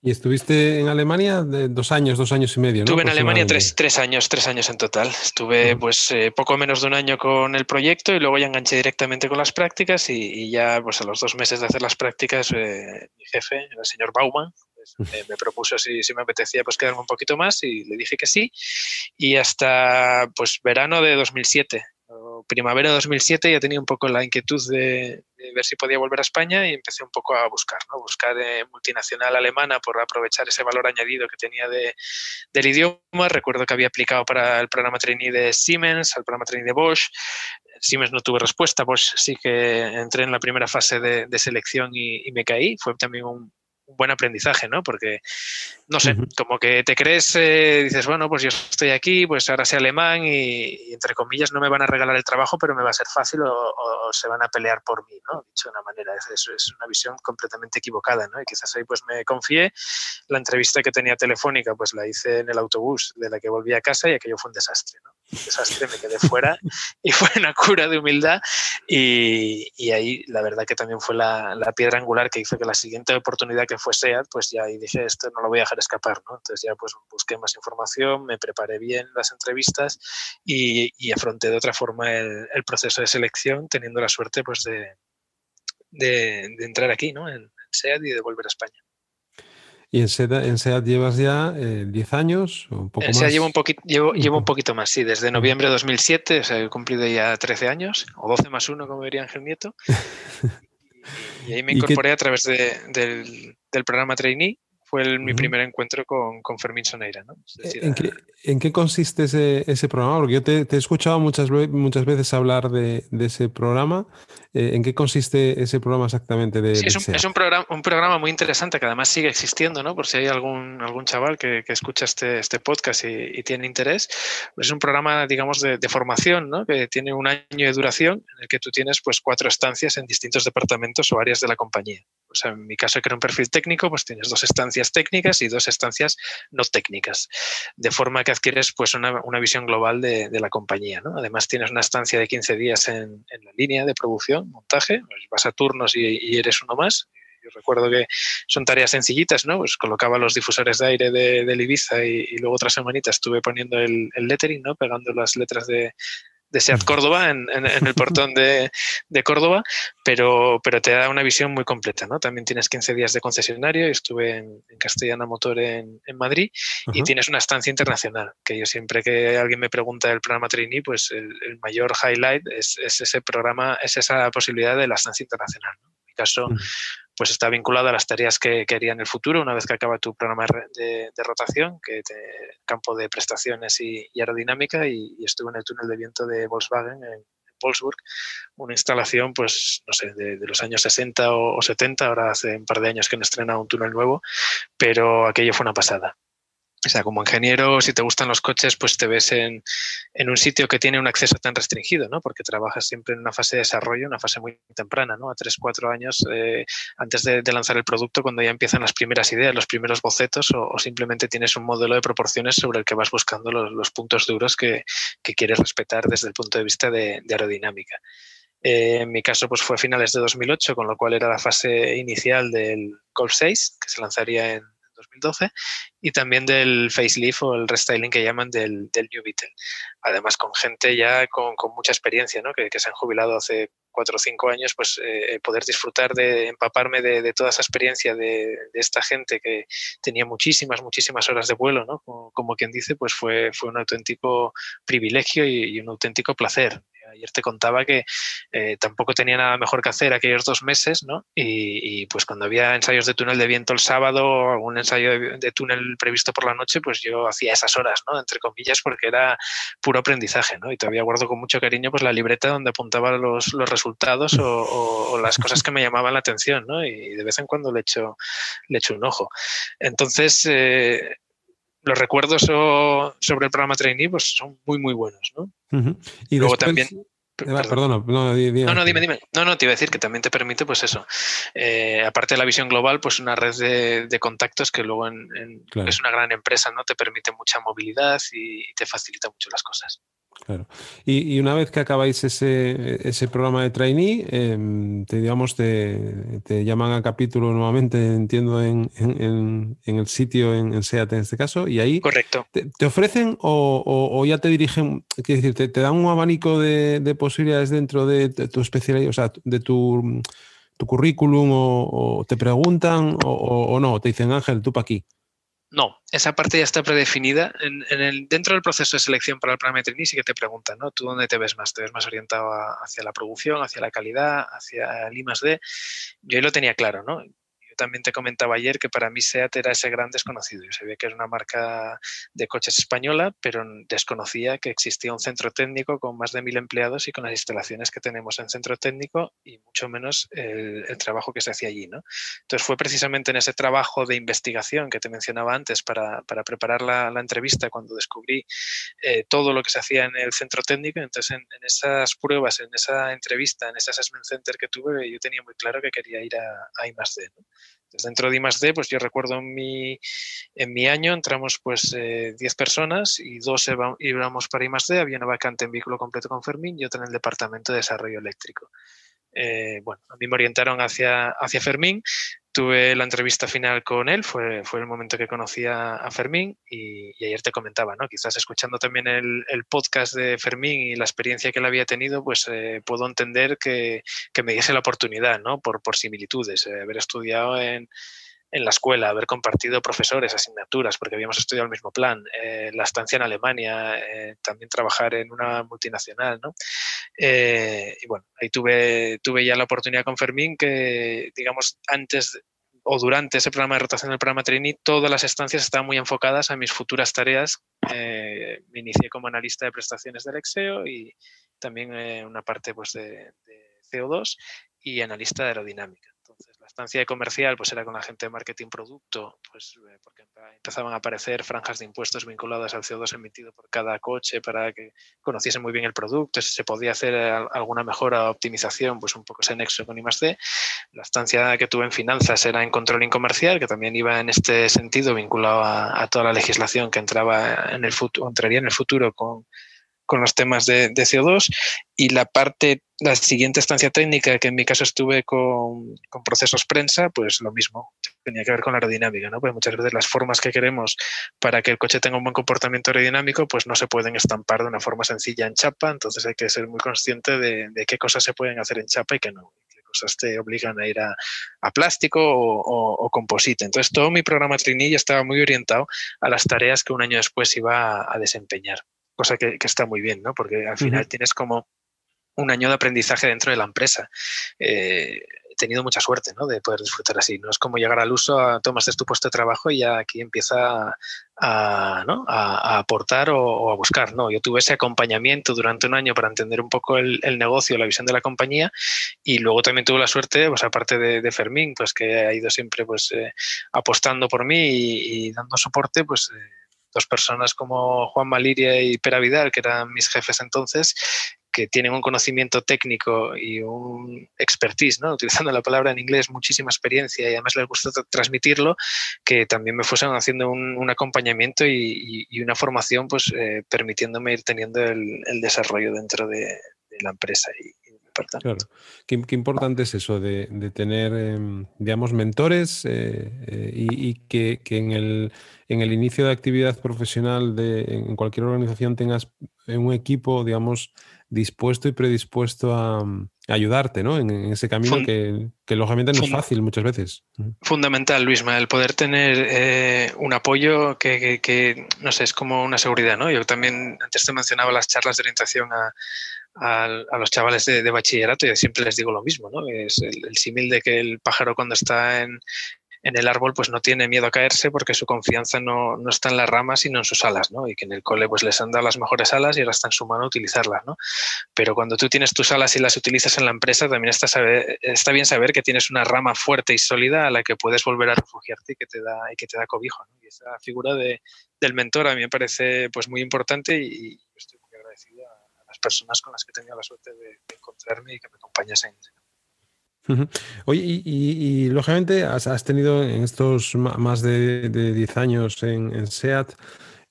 A: ¿Y estuviste en Alemania de dos años, dos años y medio?
B: Estuve en Alemania tres, tres, años, tres años en total. Estuve pues eh, poco menos de un año con el proyecto y luego ya enganché directamente con las prácticas y, ya pues a los dos meses de hacer las prácticas eh, mi jefe, el señor Baumann, pues, me propuso si, si, me apetecía pues quedarme un poquito más y le dije que sí y hasta pues verano de 2007 primavera de 2007 ya tenía un poco la inquietud de, ver si podía volver a España y empecé un poco a buscar, ¿no? buscar eh, multinacional alemana por aprovechar ese valor añadido que tenía de, del idioma. Recuerdo que había aplicado para el programa trainee de Siemens, al programa trainee de Bosch. Siemens no tuve respuesta, Bosch sí que entré en la primera fase de, selección y, y, me caí. Fue también un, buen aprendizaje, ¿no? Porque, no sé, como que te crees, eh, dices, bueno, pues yo estoy aquí, pues ahora sé alemán y, entre comillas no me van a regalar el trabajo, pero me va a ser fácil o, se van a pelear por mí, ¿no? Dicho de una manera, es, es una visión completamente equivocada, ¿no? Y quizás ahí pues me confié. La entrevista que tenía telefónica, pues la hice en el autobús de la que volví a casa y aquello fue un desastre, ¿no? Desastre, me quedé fuera y fue una cura de humildad y, y ahí la verdad que también fue la, la, piedra angular que hizo que la siguiente oportunidad que fue SEAT, pues ya ahí dije, esto no lo voy a dejar escapar, ¿no? Entonces ya pues busqué más información, me preparé bien las entrevistas y, y afronté de otra forma el, el, proceso de selección teniendo la suerte pues de, de, de entrar aquí, ¿no? En, en SEAT y de volver a España.
A: ¿Y en SEAT, llevas ya 10 eh, años o un poco en
B: SEAT llevo un, poquito, llevo, llevo un poquito más, sí, desde noviembre de 2007, o sea, he cumplido ya 13 años, o 12 más 1, como diría Ángel Nieto. y, ahí me incorporé a través de, del, del programa Trainee fue mi primer encuentro con, con Fermín Soneira. ¿no?
A: ¿En, qué, consiste ese, ese, programa? Porque yo te, he escuchado muchas, muchas veces hablar de, de ese programa. Eh, ¿En qué consiste ese programa exactamente? De,
B: sí, es, un, es un, programa, un programa muy interesante que además sigue existiendo, ¿no? por si hay algún, algún chaval que, que escucha este, este podcast y, y, tiene interés. Es un programa, digamos, de, de, formación ¿no? que tiene un año de duración en el que tú tienes pues, cuatro estancias en distintos departamentos o áreas de la compañía. O sea, en mi caso, que era un perfil técnico, pues tienes dos estancias técnicas y dos estancias no técnicas, de forma que adquieres pues una, una visión global de, de la compañía. ¿no? Además, tienes una estancia de 15 días en, en la línea de producción, montaje, pues vas a turnos y, y eres uno más, yo recuerdo que son tareas sencillitas, ¿no? Pues colocaba los difusores de aire de, de Ibiza y, luego otra semanita estuve poniendo el, el, lettering, ¿no? Pegando las letras de, de SEAT Córdoba, en, en, en el portón de, de, Córdoba, pero, pero te da una visión muy completa, ¿no? También tienes 15 días de concesionario, estuve en, en Castellana Motor en, en Madrid uh -huh. y tienes una estancia internacional, que yo siempre que alguien me pregunta del programa Trainee, pues el, el mayor highlight es, es, ese programa, es esa posibilidad de la estancia internacional, ¿no? En mi caso, uh -huh pues está vinculado a las tareas que, que haría en el futuro una vez que acaba tu programa de, rotación, que te, campo de prestaciones y, aerodinámica, y, estuve en el túnel de viento de Volkswagen en, Wolfsburg, una instalación, pues, no sé, de, de, los años 60 o, o 70, ahora hace un par de años que han estrenado un túnel nuevo, pero aquello fue una pasada. O sea, como ingeniero, si te gustan los coches, pues te ves en, en, un sitio que tiene un acceso tan restringido, ¿no? Porque trabajas siempre en una fase de desarrollo, una fase muy temprana, ¿no? A tres, cuatro años eh, antes de, lanzar el producto, cuando ya empiezan las primeras ideas, los primeros bocetos, o, simplemente tienes un modelo de proporciones sobre el que vas buscando los, los puntos duros que, que, quieres respetar desde el punto de vista de, de aerodinámica. Eh, en mi caso, pues fue a finales de 2008, con lo cual era la fase inicial del Golf 6, que se lanzaría en 2012, y también del facelift o el restyling que llaman del, del New Beetle. Además, con gente ya con, mucha experiencia, ¿no? que, que, se han jubilado hace cuatro o cinco años, pues eh, poder disfrutar de empaparme de, toda esa experiencia de, esta gente que tenía muchísimas, muchísimas horas de vuelo, ¿no? como, quien dice, pues fue, fue un auténtico privilegio y un auténtico placer ayer te contaba que eh, tampoco tenía nada mejor que hacer aquellos dos meses, ¿no? Y, pues cuando había ensayos de túnel de viento el sábado o algún ensayo de, túnel previsto por la noche, pues yo hacía esas horas, ¿no? Entre comillas, porque era puro aprendizaje, ¿no? Y todavía guardo con mucho cariño pues la libreta donde apuntaba los, los resultados o, las cosas que me llamaban la atención, ¿no? Y de vez en cuando le echo, le echo un ojo. Entonces, eh, los recuerdos sobre el programa Trainee pues, son muy, muy buenos, ¿no?
A: Y luego también... Perdona, no,
B: no, dime, dime. No, no, te iba a decir que también te permite, pues eso, eh, aparte de la visión global, pues una red de, contactos que luego en, es una gran empresa, ¿no? Te permite mucha movilidad y te facilita mucho las cosas.
A: Claro. Y, una vez que acabáis ese, ese programa de trainee, em, te, digamos, te, te, llaman a capítulo nuevamente, entiendo, en, en, en el sitio, en, SEAT en este caso, y ahí
B: Correcto.
A: Te, ofrecen o, o, ya te dirigen, quiero decir, te, dan un abanico de, de, posibilidades dentro de tu especialidad, o sea, de tu, tu currículum, o, te preguntan, o, no, te dicen, Ángel, tú para aquí.
B: No, esa parte ya está predefinida. En, el, dentro del proceso de selección para el programa de trainee sí que te preguntan, ¿no? ¿Tú dónde te ves más? ¿Te ves más orientado hacia la producción, hacia la calidad, hacia el I +D? Yo ahí lo tenía claro, ¿no? También te comentaba ayer que para mí SEAT era ese gran desconocido. Yo sabía que era una marca de coches española, pero desconocía que existía un centro técnico con más de mil empleados y con las instalaciones que tenemos en centro técnico y mucho menos el, trabajo que se hacía allí. ¿no? Entonces fue precisamente en ese trabajo de investigación que te mencionaba antes para, preparar la, entrevista cuando descubrí eh, todo lo que se hacía en el centro técnico. Entonces en, esas pruebas, en esa entrevista, en ese assessment center que tuve, yo tenía muy claro que quería ir a, a I+.D. ¿no? Dentro de I+.D., pues yo recuerdo en mi, en mi año entramos pues 10 eh, personas y dos íbamos para I+.D., había una vacante en vehículo completo con Fermín y otra en el departamento de desarrollo eléctrico. Eh, bueno, a mí me orientaron hacia, hacia Fermín, tuve la entrevista final con él, fue, fue el momento que conocí a, Fermín y, ayer te comentaba, ¿no? Quizás escuchando también el, podcast de Fermín y la experiencia que él había tenido, pues eh, puedo entender que, que, me diese la oportunidad, ¿no? Por, por similitudes, eh, haber estudiado en, en la escuela, haber compartido profesores, asignaturas, porque habíamos estudiado el mismo plan, eh, la estancia en Alemania, eh, también trabajar en una multinacional, ¿no? Eh, y bueno, ahí tuve, tuve ya la oportunidad con Fermín que, digamos, antes o durante ese programa de rotación del programa Trainee, todas las estancias estaban muy enfocadas a mis futuras tareas. me inicié como analista de prestaciones del Exeo y también una parte pues, de CO2 y analista de aerodinámica la estancia de comercial pues era con la gente de marketing producto, pues eh, porque empezaban a aparecer franjas de impuestos vinculadas al CO2 emitido por cada coche para que conociesen muy bien el producto, si se podía hacer alguna mejora o optimización, pues un poco ese nexo con I+D. La estancia que tuve en finanzas era en controlling comercial, que también iba en este sentido vinculado a, toda la legislación que entraba en el futuro, entraría en el futuro con con los temas de, CO2 y la parte, la siguiente estancia técnica, que en mi caso estuve con, procesos prensa, pues lo mismo, tenía que ver con la aerodinámica, ¿no? Pues muchas veces las formas que queremos para que el coche tenga un buen comportamiento aerodinámico, pues no se pueden estampar de una forma sencilla en chapa, entonces hay que ser muy consciente de, qué cosas se pueden hacer en chapa y qué no. Qué cosas te obligan a ir a, plástico o, composite. Entonces, todo mi programa Trinilla estaba muy orientado a las tareas que un año después iba a desempeñar cosa que, está muy bien, ¿no? Porque al final tienes como un año de aprendizaje dentro de la empresa. Eh, he tenido mucha suerte ¿no? de poder disfrutar así. No es como llegar al uso, tomas tu puesto de trabajo y ya aquí empieza a, ¿no? a, aportar o, a buscar. No, yo tuve ese acompañamiento durante un año para entender un poco el, negocio, la visión de la compañía y luego también tuve la suerte, pues aparte de, Fermín, pues que ha ido siempre pues eh, apostando por mí y, dando soporte, pues... Eh, dos personas como Juan Maliria y Pera Vidal, que eran mis jefes entonces, que tienen un conocimiento técnico y un expertise, ¿no? utilizando la palabra en inglés, muchísima experiencia y además les gusta transmitirlo, que también me fuesen haciendo un, acompañamiento y, una formación, pues eh, permitiéndome ir teniendo el, desarrollo dentro de, la empresa
A: Claro. Qué, importante es eso de, tener, em, digamos, mentores eh, eh, y, que, en, el, en, el, inicio de actividad profesional de, en cualquier organización tengas un equipo, digamos, dispuesto y predispuesto a, ayudarte ¿no? en, ese camino que, que, lógicamente no es fácil muchas veces.
B: Fundamental, Luisma, el poder tener eh, un apoyo que, que, no sé, es como una seguridad. ¿no? Yo también antes te mencionaba las charlas de orientación a a, los chavales de, bachillerato y siempre les digo lo mismo, ¿no? Es el símil de que el pájaro cuando está en, el árbol pues no tiene miedo a caerse porque su confianza no, está en las ramas sino en sus alas, ¿no? Y que en el cole pues les han dado las mejores alas y ahora está en su mano utilizarlas, ¿no? Pero cuando tú tienes tus alas y las utilizas en la empresa también está, bien saber que tienes una rama fuerte y sólida a la que puedes volver a refugiarte y que te da, que te da cobijo, ¿no? Y esa figura de, del mentor a mí me parece pues muy importante y, estoy muy agradecido a, las personas con las que he tenido la suerte de, encontrarme y que me acompañasen.
A: Oye, y, lógicamente has, tenido en estos más de, 10 años en, SEAT,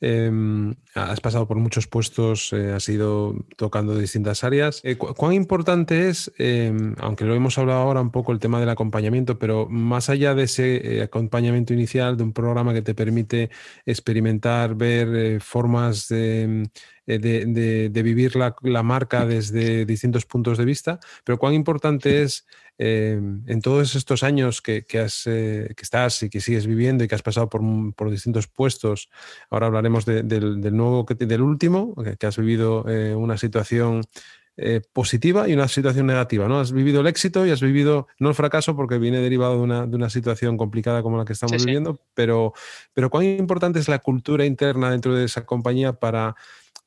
A: em, has pasado por muchos puestos, eh, has ido tocando distintas áreas. Eh, ¿Cuán importante es, em, aunque lo hemos hablado ahora un poco, el tema del acompañamiento, pero más allá de ese eh, acompañamiento inicial de un programa que te permite experimentar, ver formas de de, vivir la, marca desde distintos puntos de vista, pero cuán importante es eh, en todos estos años que, has, eh, que, estás y que sigues viviendo y que has pasado por, distintos puestos, ahora hablaremos del, nuevo, del último, que, has vivido eh, una situación positiva y una situación negativa, ¿no? Has vivido el éxito y has vivido, no el fracaso porque viene derivado de una, situación complicada como la que estamos viviendo, Pero, pero cuán importante es la cultura interna dentro de esa compañía para,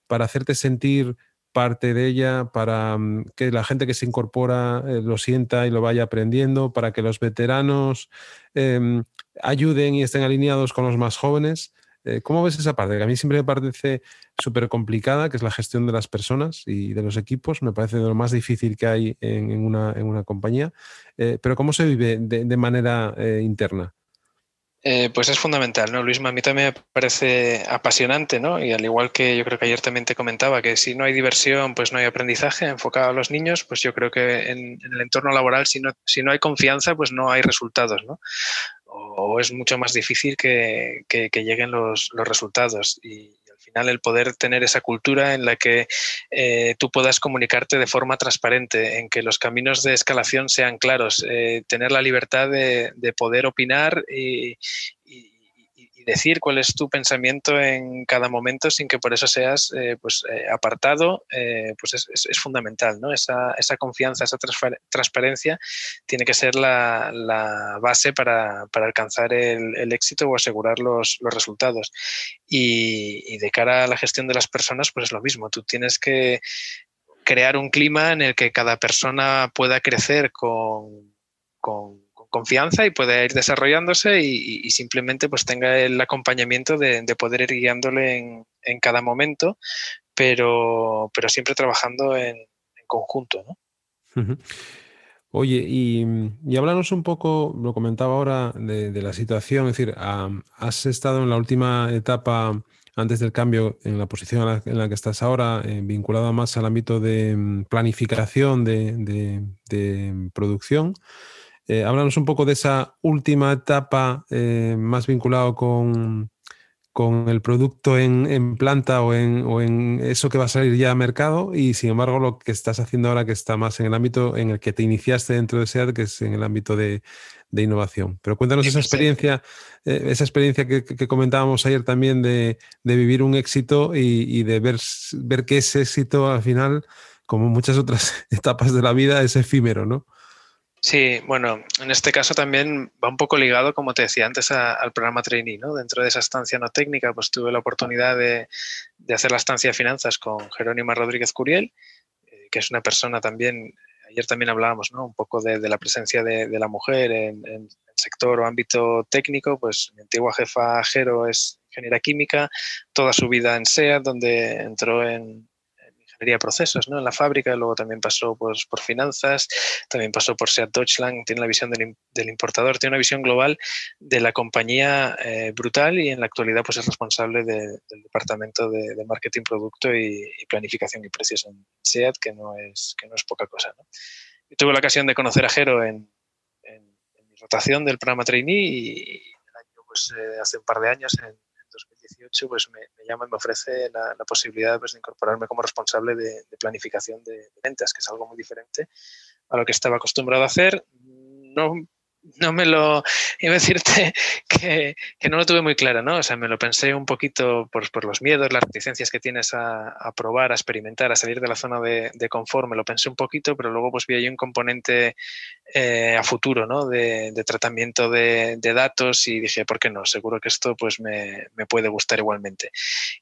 A: para hacerte sentir parte de ella, para mm, que la gente que se incorpora eh, lo sienta y lo vaya aprendiendo, para que los veteranos em, ayuden y estén alineados con los más jóvenes. Eh, ¿Cómo ves esa parte? Que a mí siempre me parece súper complicada, que es la gestión de las personas y de los equipos. Me parece de lo más difícil que hay en, una, compañía. Eh, pero ¿cómo se vive de manera interna?
B: Eh, pues es fundamental, ¿no, Luis? A mí también me parece apasionante, ¿no? Y al igual que yo creo que ayer también te comentaba que si no hay diversión, pues no hay aprendizaje enfocado a los niños, pues yo creo que en, el entorno laboral, si no, si no hay confianza, pues no hay resultados, ¿no? O, es mucho más difícil que, que, lleguen los, los resultados. Y, el poder tener esa cultura en la que eh, tú puedas comunicarte de forma transparente, en que los caminos de escalación sean claros, eh, tener la libertad de, poder opinar y, decir cuál es tu pensamiento en cada momento sin que por eso seas eh, pues, eh, apartado, eh, pues es, fundamental. ¿no? Esa, confianza, esa transparencia tiene que ser la, base para, alcanzar el, éxito o asegurar los, resultados. Y, de cara a la gestión de las personas, pues es lo mismo. Tú tienes que crear un clima en el que cada persona pueda crecer con confianza y pueda ir desarrollándose y, simplemente pues tenga el acompañamiento de, poder ir guiándole en, cada momento, pero, pero siempre trabajando en, conjunto.
A: Oye, y, y háblanos un poco, lo comentaba ahora, de, la situación, es decir, has estado en la última etapa antes del cambio en la posición en la, que estás ahora, eh, vinculada más al ámbito de mm, planificación de, de producción. Eh, háblanos un poco de esa última etapa eh, más vinculado con, con el producto en, planta o en, eso que va a salir ya a mercado y sin embargo lo que estás haciendo ahora que está más en el ámbito en el que te iniciaste dentro de SEAD, que es en el ámbito de, innovación. Pero cuéntanos esa experiencia, eh, esa experiencia que, comentábamos ayer también de, vivir un éxito y, y, de ver, ver que ese éxito al final, como muchas otras etapas de la vida, es efímero, ¿no?
B: Sí, bueno, en este caso también va un poco ligado, como te decía antes, al programa trainee, ¿no? Dentro de esa estancia no técnica, pues tuve la oportunidad de, hacer la estancia de finanzas con Jerónima Rodríguez Curiel, eh, que es una persona también, ayer también hablábamos, ¿no? Un poco de, la presencia de, la mujer en, el sector o ámbito técnico, pues mi antigua jefa Jero es ingeniera química, toda su vida en SEA, donde entró en, ingeniería de procesos ¿no? en la fábrica, luego también pasó pues, por finanzas, también pasó por SEAT Deutschland, tiene la visión del, importador, tiene una visión global de la compañía eh, brutal y en la actualidad pues, es responsable del departamento de, marketing, producto y, planificación y precios en SEAT, que no es, que no es poca cosa. ¿no? tuve la ocasión de conocer a Jero en, mi rotación del programa trainee y, pues, eh, hace un par de años en 2018 pues me, llama y me ofrece la, posibilidad pues, de incorporarme como responsable de, planificación de, ventas, que es algo muy diferente a lo que estaba acostumbrado a hacer. No no me lo, iba a decirte que, no lo tuve muy claro, ¿no? O sea, me lo pensé un poquito por, por los miedos, las reticencias que tienes a, a, probar, a experimentar, a salir de la zona de, de, confort, me lo pensé un poquito, pero luego pues vi ahí un componente eh, a futuro, ¿no? De, de tratamiento de, datos y dije, ¿por qué no? Seguro que esto pues me, me, puede gustar igualmente.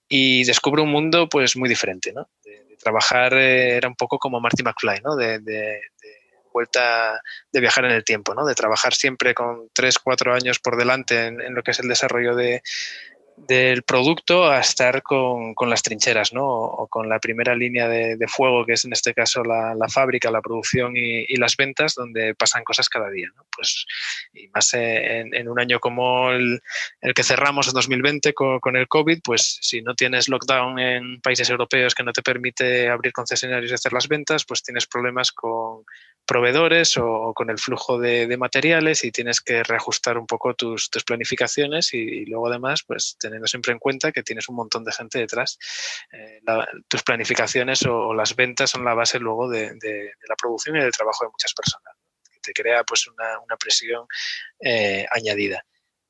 B: Y descubro un mundo pues muy diferente, ¿no? De, trabajar eh, era un poco como Marty McFly, ¿no? de, vuelta de viajar en el tiempo, ¿no? de trabajar siempre con tres, cuatro años por delante en, lo que es el desarrollo de, del producto a estar con, con, las trincheras, ¿no? O con la primera línea de, fuego, que es en este caso la, la fábrica, la producción y, y, las ventas, donde pasan cosas cada día, ¿no? Pues, y más en, en un año como el, el, que cerramos en 2020 con, con, el COVID, pues si no tienes lockdown en países europeos que no te permite abrir concesionarios y hacer las ventas, pues tienes problemas con, proveedores o, con el flujo de, materiales y tienes que reajustar un poco tus, tus planificaciones y, luego además, pues teniendo siempre en cuenta que tienes un montón de gente detrás, eh, tus planificaciones o, las ventas son la base luego de, de, la producción y del trabajo de muchas personas, que te crea pues una, una presión eh, añadida.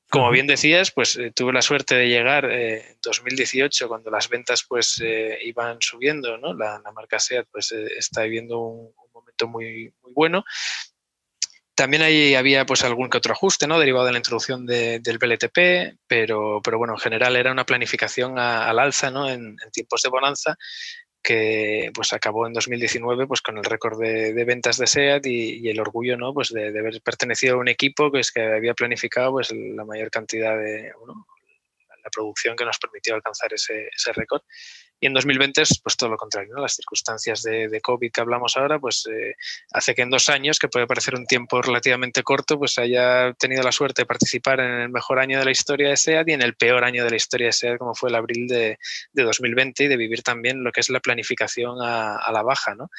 B: Como bien decías, pues eh, tuve la suerte de llegar eh, en 2018 cuando las ventas pues eh, iban subiendo, ¿no? La, la marca SEAT pues está viviendo un momento muy, muy bueno. También ahí había pues algún que otro ajuste, ¿no? Derivado de la introducción de, del BLTP, pero, pero bueno, en general era una planificación a, al alza, ¿no? En, en, tiempos de bonanza que pues acabó en 2019 pues con el récord de, de ventas de SEAT y, y, el orgullo ¿no? pues de, de, haber pertenecido a un equipo que es que había planificado pues la mayor cantidad de bueno, la producción que nos permitió alcanzar ese, ese récord y en 2020 es pues todo lo contrario, ¿no? Las circunstancias de, de, COVID que hablamos ahora, pues eh, hace que en dos años, que puede parecer un tiempo relativamente corto, pues haya tenido la suerte de participar en el mejor año de la historia de SEAD y en el peor año de la historia de SEAD, como fue el abril de, de 2020, y de vivir también lo que es la planificación a, la baja, ¿no?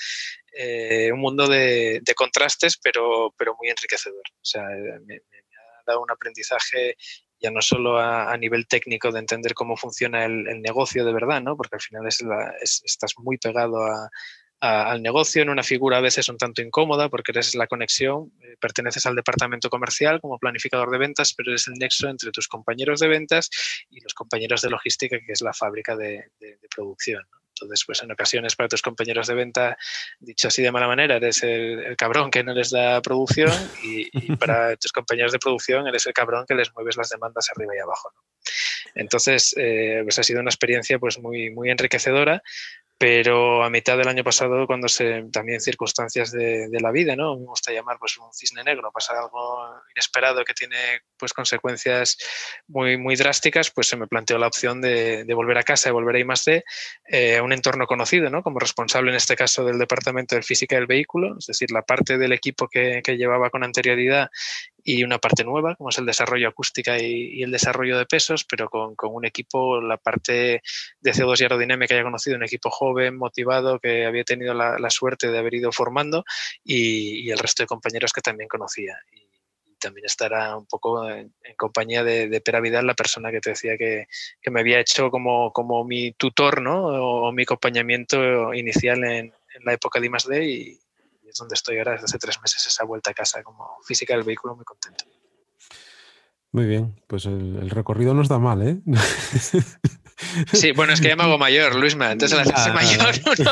B: Eh, un mundo de, contrastes, pero, pero muy enriquecedor. O sea, me, me ha dado un aprendizaje ya no solo a, nivel técnico de entender cómo funciona el, negocio de verdad, ¿no? porque al final es estás muy pegado al negocio en una figura a veces un tanto incómoda porque eres la conexión, eh, perteneces al departamento comercial como planificador de ventas, pero eres el nexo entre tus compañeros de ventas y los compañeros de logística, que es la fábrica de, producción. Entonces, pues en ocasiones para tus compañeros de venta, dicho así de mala manera, eres el, el cabrón que no les da producción y, y, para tus compañeros de producción eres el cabrón que les mueves las demandas arriba y abajo. ¿no? Entonces, eh, pues ha sido una experiencia pues muy, muy enriquecedora, pero a mitad del año pasado, cuando se también circunstancias de, la vida, ¿no? Me gusta llamar pues un cisne negro, pasa algo inesperado que tiene pues consecuencias muy, muy drásticas, pues se me planteó la opción de, volver a casa, de volver a I+D, eh, a un entorno conocido, ¿no? Como responsable en este caso del departamento de física del vehículo, es decir, la parte del equipo que llevaba con anterioridad y una parte nueva, como es el desarrollo acústica y, y el desarrollo de pesos, pero con, con, un equipo, la parte de CO2 y aerodinámica haya conocido, un equipo joven, motivado, que había tenido la, la suerte de haber ido formando y, y, el resto de compañeros que también conocía. Y, también estará un poco en, en compañía de, de, Pera Vidal, la persona que te decía que, que me había hecho como, como mi tutor, ¿no? O, o mi acompañamiento inicial en, en la época de I+.D. y, es donde estoy ahora desde hace tres meses, esa vuelta a casa como física del vehículo, muy contento.
A: Muy bien, pues el, el recorrido no está mal, ¿eh?
B: Sí, bueno, es que ya me hago mayor, Luisma. Entonces, al hacerse mayor, uno,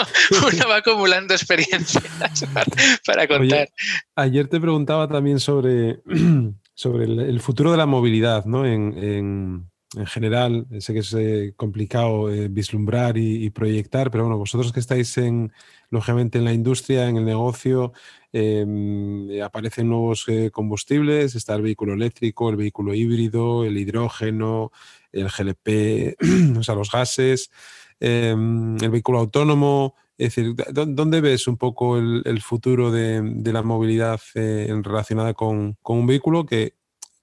B: uno, va acumulando experiencias para, para contar.
A: Oye, ayer te preguntaba también sobre, sobre el, el, futuro de la movilidad, ¿no? En, en, en general, sé que es eh, complicado eh, vislumbrar y, proyectar, pero bueno, vosotros que estáis en, lógicamente en la industria, en el negocio, eh, aparecen nuevos eh, combustibles, está el vehículo eléctrico, el vehículo híbrido, el hidrógeno, el GLP, o sea, los gases, eh, el vehículo autónomo. Es decir, ¿dónde ves un poco el, futuro de, la movilidad relacionada con, con, un vehículo que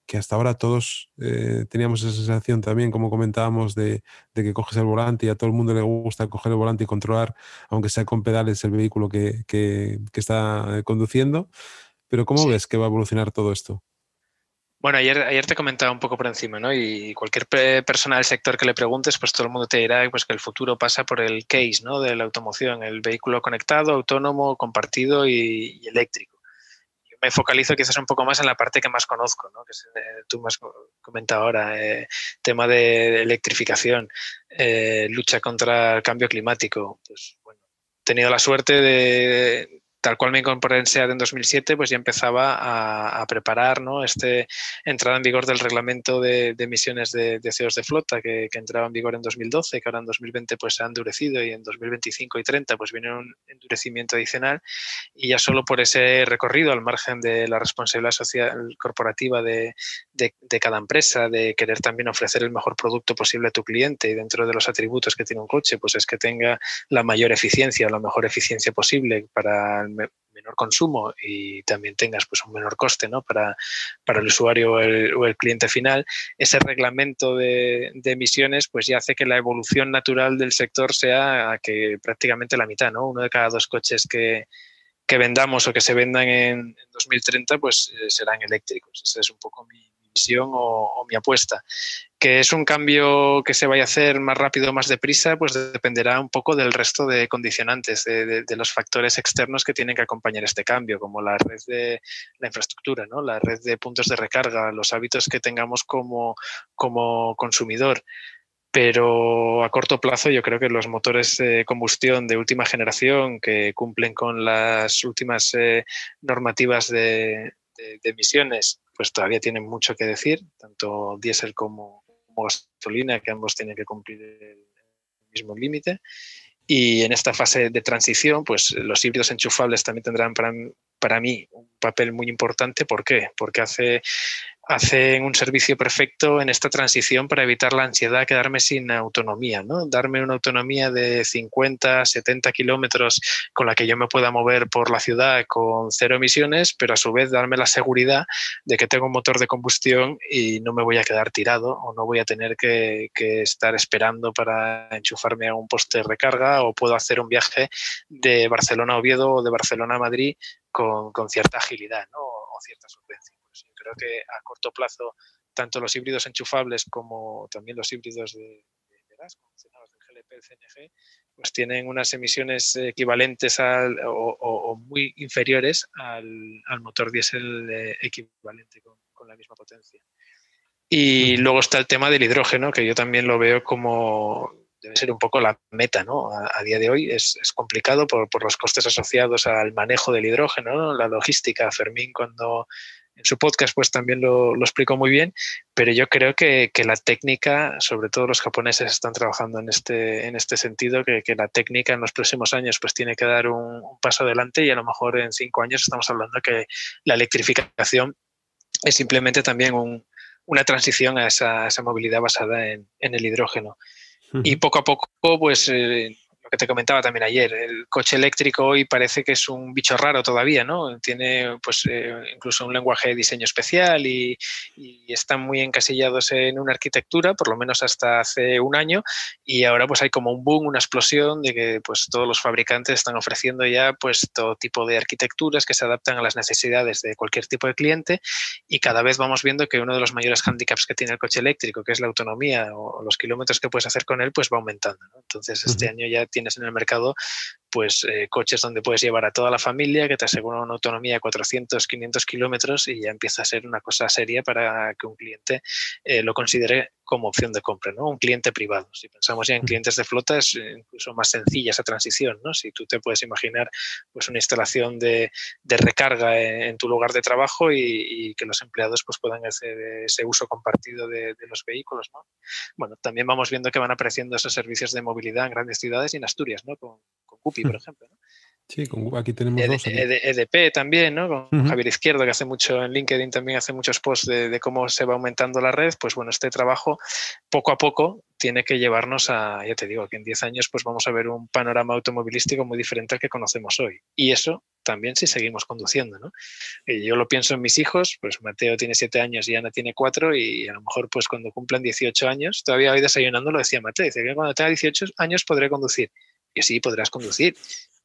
A: que hasta ahora todos eh, teníamos esa sensación también, como comentábamos, de, de, que coges el volante y a todo el mundo le gusta coger el volante y controlar, aunque sea con pedales, el vehículo que, que, que está eh, conduciendo. Pero ¿cómo sí. ves que va a evolucionar todo esto?
B: Bueno, ayer, ayer te comentaba un poco por encima, ¿no? Y cualquier persona del sector que le preguntes, pues todo el mundo te dirá pues, que el futuro pasa por el case, ¿no? De la automoción, el vehículo conectado, autónomo, compartido y, y eléctrico me focalizo quizás un poco más en la parte que más conozco, ¿no? que es, eh, tú me has comentado ahora, eh, tema de electrificación, eh, lucha contra el cambio climático. Pues bueno, he tenido la suerte de, tal cual me incorporé en SEAT en 2007, pues ya empezaba a, preparar ¿no? este entrada en vigor del reglamento de, emisiones de, de, CO2 de flota que, entraba en vigor en 2012, que ahora en 2020 pues se ha endurecido y en 2025 y 30 pues viene un endurecimiento adicional y ya solo por ese recorrido al margen de la responsabilidad social corporativa de, cada empresa, de querer también ofrecer el mejor producto posible a tu cliente y dentro de los atributos que tiene un coche, pues es que tenga la mayor eficiencia la mejor eficiencia posible para menor consumo y también tengas pues un menor coste ¿no? para, el usuario o el, cliente final, ese reglamento de, emisiones pues ya hace que la evolución natural del sector sea que prácticamente la mitad, ¿no? Uno de cada dos coches que, vendamos o que se vendan en, 2030 pues eh, serán eléctricos. Esa es un poco mi, visión o, mi apuesta. Que es un cambio que se vaya a hacer más rápido o más deprisa, pues dependerá un poco del resto de condicionantes, de, los factores externos que tienen que acompañar este cambio, como la red de la infraestructura, ¿no? la red de puntos de recarga, los hábitos que tengamos como, como consumidor pero a corto plazo yo creo que los motores de combustión de última generación que cumplen con las últimas eh, normativas de, emisiones pues todavía tienen mucho que decir, tanto diésel como, gasolina, que ambos tienen que cumplir el mismo límite. Y en esta fase de transición, pues los híbridos enchufables también tendrán para, para mí un papel muy importante. ¿Por qué? Porque hace hacen un servicio perfecto en esta transición para evitar la ansiedad de quedarme sin autonomía, ¿no? Darme una autonomía de 50, 70 kilómetros con la que yo me pueda mover por la ciudad con cero emisiones, pero a su vez darme la seguridad de que tengo un motor de combustión y no me voy a quedar tirado o no voy a tener que, estar esperando para enchufarme a un poste de recarga o puedo hacer un viaje de Barcelona a Oviedo o de Barcelona a Madrid con, cierta agilidad ¿no? o cierta solvencia creo que a corto plazo, tanto los híbridos enchufables como también los híbridos de, gas, mencionabas del GLP, el CNG, pues tienen unas emisiones equivalentes o, muy inferiores al, motor diésel eh, equivalente con, la misma potencia. Y luego está el tema del hidrógeno, que yo también lo veo como debe ser un poco la meta, ¿no? A, día de hoy es, complicado por, los costes asociados al manejo del hidrógeno, la logística. Fermín, cuando en su podcast pues también lo, lo explicó muy bien, pero yo creo que, la técnica, sobre todo los japoneses están trabajando en este, en este sentido, que, la técnica en los próximos años pues tiene que dar un, paso adelante y a lo mejor en cinco años estamos hablando que la electrificación es simplemente también una transición a esa, movilidad basada en, el hidrógeno. Y poco a poco, pues eh, que te comentaba también ayer, el coche eléctrico hoy parece que es un bicho raro todavía, ¿no? Tiene pues eh, incluso un lenguaje de diseño especial y, están muy encasillados en una arquitectura, por lo menos hasta hace un año, y ahora pues hay como un boom, una explosión de que pues todos los fabricantes están ofreciendo ya pues todo tipo de arquitecturas que se adaptan a las necesidades de cualquier tipo de cliente y cada vez vamos viendo que uno de los mayores handicaps que tiene el coche eléctrico, que es la autonomía o los kilómetros que puedes hacer con él, pues va aumentando. Entonces este año ya tiene en el mercado pues eh, coches donde puedes llevar a toda la familia, que te aseguran una autonomía de 400, 500 kilómetros y ya empieza a ser una cosa seria para que un cliente eh, lo considere como opción de compra, ¿no? Un cliente privado. Si pensamos ya en clientes de flota, es incluso más sencilla esa transición, ¿no? Si tú te puedes imaginar pues una instalación de, recarga en, tu lugar de trabajo y, que los empleados pues puedan hacer ese uso compartido de, los vehículos, ¿no? Bueno, también vamos viendo que van apareciendo esos servicios de movilidad en grandes ciudades y en Asturias, ¿no? Con Cupi, por ejemplo, ¿no?
A: Sí, aquí tenemos dos.
B: EDP e también, ¿no? Con Javier Izquierdo, que hace mucho en LinkedIn, también hace muchos posts de, cómo se va aumentando la red. Pues bueno, este trabajo poco a poco tiene que llevarnos a, ya te digo, que en 10 años pues vamos a ver un panorama automovilístico muy diferente al que conocemos hoy. Y eso también si seguimos conduciendo, ¿no? Y yo lo pienso en mis hijos, pues Mateo tiene 7 años y Ana tiene 4 y a lo mejor pues cuando cumplan 18 años, todavía hoy desayunando lo decía Mateo, dice que cuando tenga 18 años podré conducir. Y sí, podrás conducir.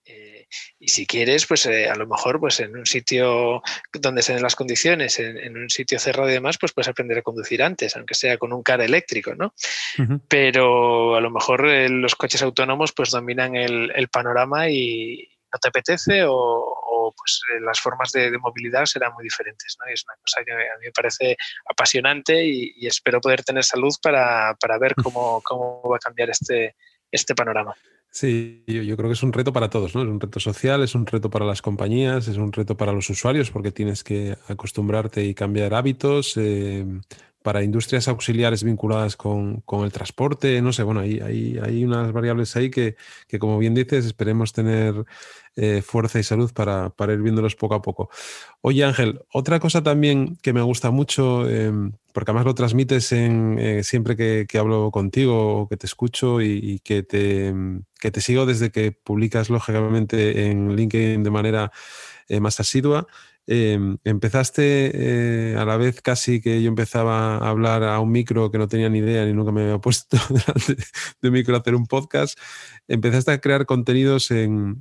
B: Eh, y si quieres, pues eh, a lo mejor pues en un sitio donde se den las condiciones, en, un sitio cerrado y demás, pues puedes aprender a conducir antes, aunque sea con un car eléctrico, ¿no? Pero a lo mejor eh, los coches autónomos pues dominan el, panorama y no te apetece o, pues eh, las formas de, movilidad serán muy diferentes. ¿no? Y es una cosa que a mí me parece apasionante y, espero poder tener salud para, ver cómo, cómo va a cambiar este, este panorama.
A: Sí, yo, creo que es un reto para todos, ¿no? Es un reto social, es un reto para las compañías, es un reto para los usuarios porque tienes que acostumbrarte y cambiar hábitos. Eh, para industrias auxiliares vinculadas con, el transporte, no sé, bueno, hay, hay, hay unas variables ahí que, que, como bien dices, esperemos tener eh, fuerza y salud para, para, ir viéndolos poco a poco. Oye Ángel, otra cosa también que me gusta mucho, em, porque además lo transmites en, eh, siempre que, hablo contigo o que te escucho y, que, te, que te sigo desde que publicas lógicamente en LinkedIn de manera eh, más asidua, Em, empezaste eh, a la vez casi que yo empezaba a hablar a un micro que no tenía ni idea ni nunca me había puesto delante de un micro a hacer un podcast. Empezaste a crear contenidos en,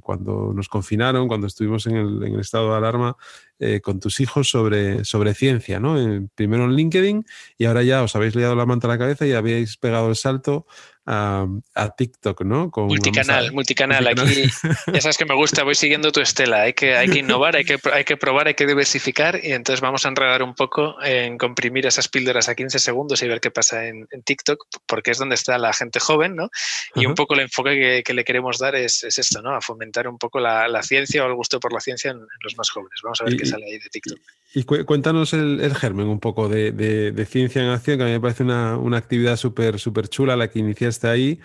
A: cuando nos confinaron, cuando estuvimos en el, estado de alarma eh, con tus hijos sobre, sobre ciencia, ¿no? primero en LinkedIn y ahora ya os habéis liado la manta a la cabeza y habéis pegado el salto a, TikTok, ¿no?
B: multicanal, multicanal, Aquí ya sabes que me gusta, voy siguiendo tu estela. Hay que, hay que innovar, hay que, hay que probar, hay que diversificar y entonces vamos a enredar un poco en comprimir esas píldoras a 15 segundos y ver qué pasa en, TikTok, porque es donde está la gente joven, ¿no? Y un poco el enfoque que, le queremos dar es, esto, ¿no? A fomentar un poco la, ciencia o el gusto por la ciencia en, los más jóvenes. Vamos a ver qué sale ahí de TikTok.
A: Y cuéntanos el, germen un poco de, ciencia en acción, que a mí me parece una, una actividad súper súper chula la que iniciaste ahí.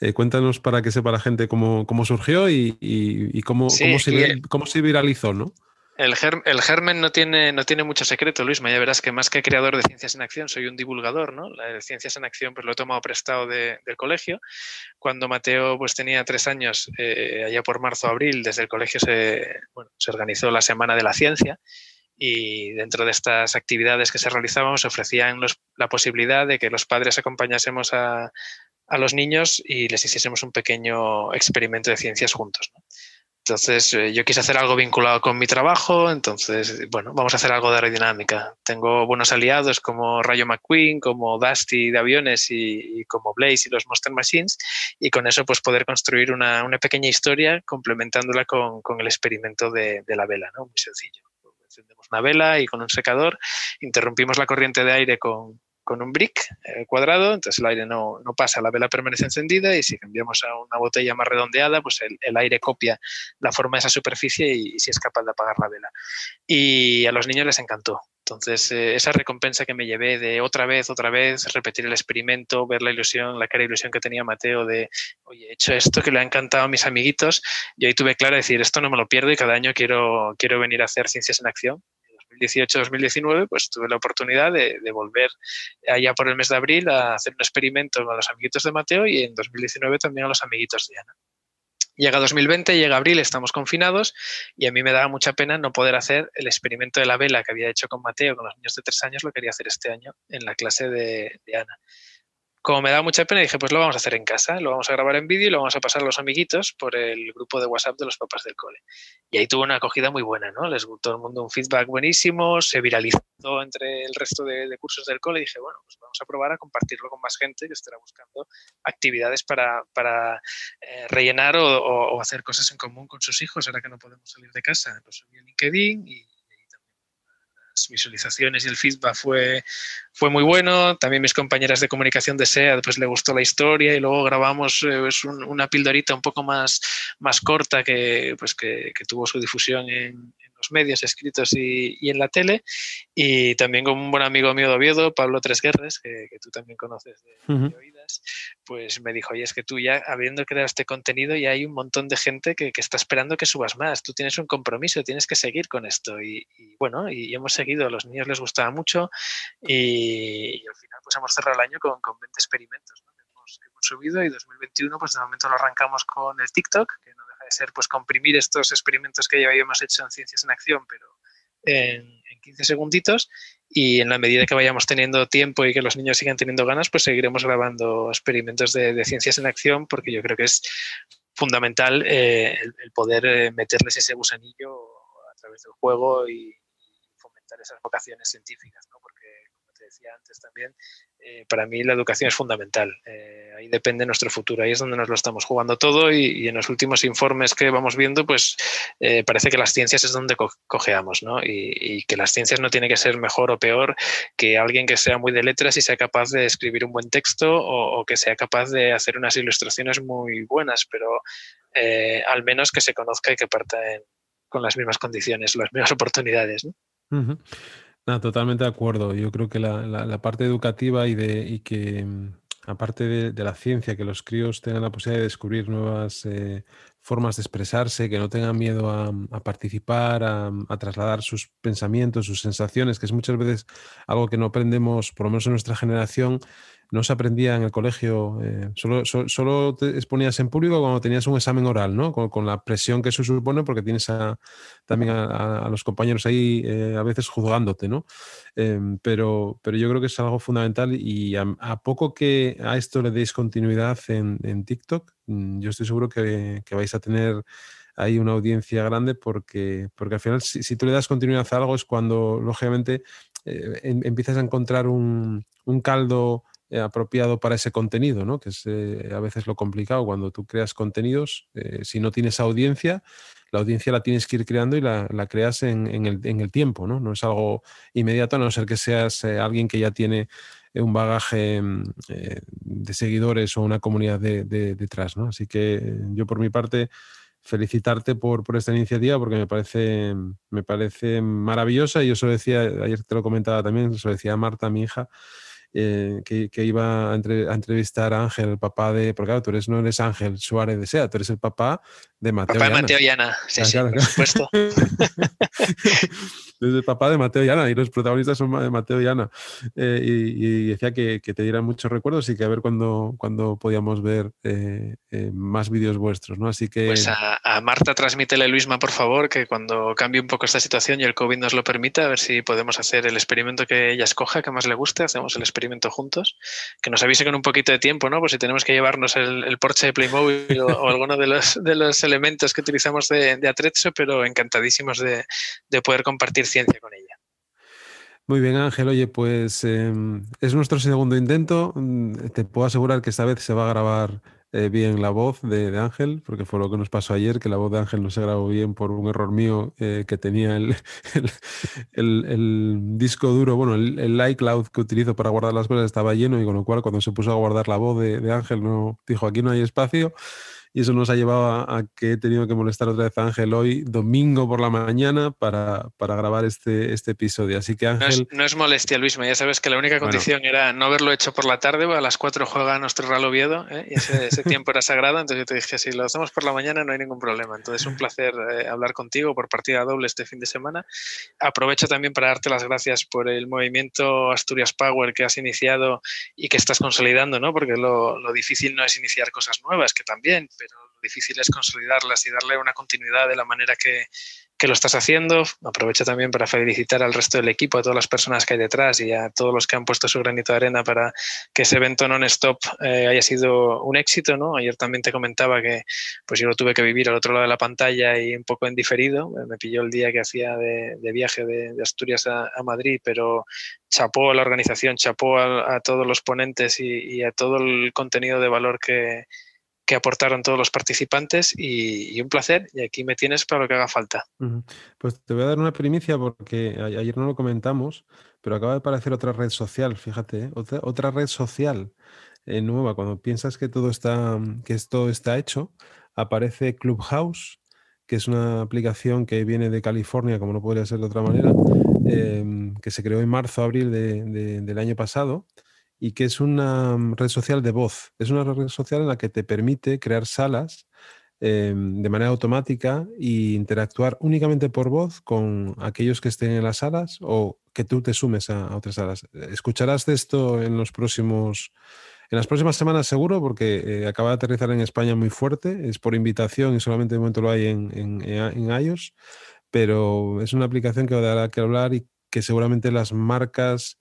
A: Eh, cuéntanos para que sepa la gente cómo, cómo surgió y, cómo, cómo, se, cómo se viralizó, ¿no?
B: El, el, germen no tiene, no tiene mucho secreto, Luis. Ya verás que más que creador de Ciencias en Acción, soy un divulgador, ¿no? La de Ciencias en Acción pues lo he tomado prestado del colegio. Cuando Mateo pues tenía tres años, eh, allá por marzo abril, desde el colegio se, se organizó la Semana de la Ciencia y dentro de estas actividades que se realizaban se ofrecían la posibilidad de que los padres acompañásemos a, a, los niños y les hiciésemos un pequeño experimento de ciencias juntos. Entonces, eh, yo quise hacer algo vinculado con mi trabajo, entonces, bueno, vamos a hacer algo de aerodinámica. Tengo buenos aliados como Rayo McQueen, como Dusty de aviones y, como Blaze y los Monster Machines, y con eso pues poder construir una, una pequeña historia complementándola con, con el experimento de, de la vela, ¿no? Muy sencillo encendemos una vela y con un secador interrumpimos la corriente de aire con, un brick eh, cuadrado, entonces el aire no, pasa, la vela permanece encendida y si cambiamos a una botella más redondeada, pues el, aire copia la forma de esa superficie y, si es capaz de apagar la vela. Y a los niños les encantó. Entonces, eh, esa recompensa que me llevé de otra vez, otra vez, repetir el experimento, ver la ilusión, la cara ilusión que tenía Mateo de, oye, he hecho esto que le ha encantado a mis amiguitos, y ahí tuve claro decir, esto no me lo pierdo y cada año quiero, quiero venir a hacer ciencias en acción. En 2018-2019, pues tuve la oportunidad de, de, volver allá por el mes de abril a hacer un experimento con los amiguitos de Mateo y en 2019 también a los amiguitos de Ana. Llega 2020, llega abril, estamos confinados y a mí me daba mucha pena no poder hacer el experimento de la vela que había hecho con Mateo, con los niños de tres años, lo quería hacer este año en la clase de, de Ana como me da mucha pena, dije, pues lo vamos a hacer en casa, lo vamos a grabar en vídeo y lo vamos a pasar a los amiguitos por el grupo de WhatsApp de los papás del cole. Y ahí tuvo una acogida muy buena, ¿no? Les gustó el mundo un feedback buenísimo, se viralizó entre el resto de, cursos del cole y dije, bueno, pues vamos a probar a compartirlo con más gente que estará buscando actividades para, para eh, rellenar o, hacer cosas en común con sus hijos, ahora que no podemos salir de casa. Lo subí a LinkedIn y visualizaciones y el feedback fue, fue muy bueno. También mis compañeras de comunicación de SEAD pues le gustó la historia y luego grabamos eh, una pildorita un poco más, más corta que, pues que, tuvo su difusión en, los medios escritos y, en la tele. Y también con un buen amigo mío de Oviedo, Pablo Tresguerres, que, que tú también conoces de, pues me dijo, oye, es que tú ya habiendo creado este contenido ya hay un montón de gente que, está esperando que subas más. Tú tienes un compromiso, tienes que seguir con esto. Y, bueno, y hemos seguido, a los niños les gustaba mucho y, al final pues hemos cerrado el año con, con 20 experimentos que, hemos, subido y 2021 pues de momento lo arrancamos con el TikTok, que no deja de ser pues comprimir estos experimentos que ya habíamos hecho en Ciencias en Acción, pero en, 15 segunditos y en la medida que vayamos teniendo tiempo y que los niños sigan teniendo ganas, pues seguiremos grabando experimentos de, ciencias en acción porque yo creo que es fundamental eh, el, poder eh, meterles ese gusanillo a través del juego y, fomentar esas vocaciones científicas, ¿no? Decía antes también, eh, para mí la educación es fundamental. Eh, ahí depende nuestro futuro, ahí es donde nos lo estamos jugando todo y, en los últimos informes que vamos viendo, pues eh, parece que las ciencias es donde cojeamos, ¿no? Y, que las ciencias no tiene que ser mejor o peor que alguien que sea muy de letras y sea capaz de escribir un buen texto o, que sea capaz de hacer unas ilustraciones muy buenas, pero al menos que se conozca y que parta con las mismas condiciones, las mismas oportunidades, ¿no?
A: Totalmente de acuerdo. Yo creo que la, parte educativa y, de, y que, mm, aparte de, la ciencia, que los críos tengan la posibilidad de descubrir nuevas eh, formas de expresarse, que no tengan miedo a, participar, a, a, trasladar sus pensamientos, sus sensaciones, que es muchas veces algo que no aprendemos, por lo menos en nuestra generación, no se aprendía en el colegio, eh, solo, te exponías en público cuando tenías un examen oral, ¿no? Con, la presión que eso supone, porque tienes también a, los compañeros ahí eh, a veces juzgándote, ¿no? Em, pero, pero yo creo que es algo fundamental y a, poco que a esto le deis continuidad en, TikTok, mm, yo estoy seguro que, vais a tener ahí una audiencia grande porque, porque al final si, tú le das continuidad a algo es cuando, lógicamente, eh, em, empiezas a encontrar un, caldo apropiado para ese contenido, ¿no? que es eh, a veces lo complicado cuando tú creas contenidos, eh, si no tienes audiencia, la audiencia la tienes que ir creando y la, creas en, el, tiempo, ¿no? no es algo inmediato, a no ser que seas alguien que ya tiene un bagaje mm, de seguidores o una comunidad detrás. ¿no? Así que yo por mi parte felicitarte por, por, esta iniciativa porque me parece, me parece maravillosa y yo eso decía, ayer te lo comentaba también, eso decía Marta, mi hija, eh, que, iba a, entrevistar a Ángel, el papá de. Porque claro, tú eres, no eres Ángel Suárez de Sea, tú eres el papá de Mateo
B: papá de Mateo Llana, sí, sí, por supuesto.
A: es el papá de Mateo Llana y los protagonistas son de Mateo Llana. Eh, y, decía que, te dieran muchos recuerdos y que a ver cuándo cuando podíamos ver eh, más vídeos vuestros, ¿no? Así que.
B: Pues a, a Marta transmítele, Luisma, por favor, que cuando cambie un poco esta situación y el COVID nos lo permita, a ver si podemos hacer el experimento que ella escoja, que más le guste, hacemos el experimento juntos, que nos avise con un poquito de tiempo, ¿no? Pues si tenemos que llevarnos el, el Porsche de Playmobil o, alguno de los, de los elementos que utilizamos de, de Atrezzo, pero encantadísimos de, de poder compartir con ella.
A: Muy bien, Ángel. Oye, pues em, es nuestro segundo intento. Mm, te puedo asegurar que esta vez se va a grabar eh, bien la voz de, Ángel, porque fue lo que nos pasó ayer, que la voz de Ángel no se grabó bien por un error mío eh, que tenía el, el, disco duro, bueno, el, iCloud que utilizo para guardar las cosas estaba lleno y con lo cual cuando se puso a guardar la voz de, de Ángel no dijo aquí no hay espacio y eso nos ha llevado a, que he tenido que molestar otra vez a Ángel hoy, domingo por la mañana, para, para grabar este, este episodio. Así que Ángel...
B: No es, molestia, Luis, ya sabes que la única condición era no haberlo hecho por la tarde, a las 4 juega nuestro Real Oviedo, ¿eh? y ese, tiempo era sagrado, entonces yo te dije, si lo hacemos por la mañana no hay ningún problema. Entonces un placer eh, hablar contigo por partida doble este fin de semana. Aprovecho también para darte las gracias por el movimiento Asturias Power que has iniciado y que estás consolidando, ¿no? porque lo, lo difícil no es iniciar cosas nuevas, que también, pero difícil es consolidarlas y darle una continuidad de la manera que, que lo estás haciendo. Aprovecho también para felicitar al resto del equipo, a todas las personas que hay detrás y a todos los que han puesto su granito de arena para que ese evento non-stop eh, haya sido un éxito. ¿no? Ayer también te comentaba que pues yo lo tuve que vivir al otro lado de la pantalla y un poco en diferido. Me pilló el día que hacía de, viaje de, Asturias a, Madrid, pero chapó a la organización, chapó a, todos los ponentes y a todo el contenido de valor que, que aportaron todos los participantes y, un placer. Y aquí me tienes para lo que haga falta.
A: Pues te voy a dar una primicia porque ayer no lo comentamos, pero acaba de aparecer otra red social, fíjate, ¿eh? otra, red social eh, nueva. Cuando piensas que todo está, que esto está hecho, aparece Clubhouse, que es una aplicación que viene de California, como no podría ser de otra manera, em, que se creó en marzo, abril del año pasado y que es una mm, red social de voz. Es una red social en la que te permite crear salas em, de manera automática e interactuar únicamente por voz con aquellos que estén en las salas o que tú te sumes a, otras salas. Escucharás de esto en los próximos... En las próximas semanas seguro, porque eh, acaba de aterrizar en España muy fuerte, es por invitación y solamente de momento lo hay en, en, en iOS, pero es una aplicación que dará que hablar y que seguramente las marcas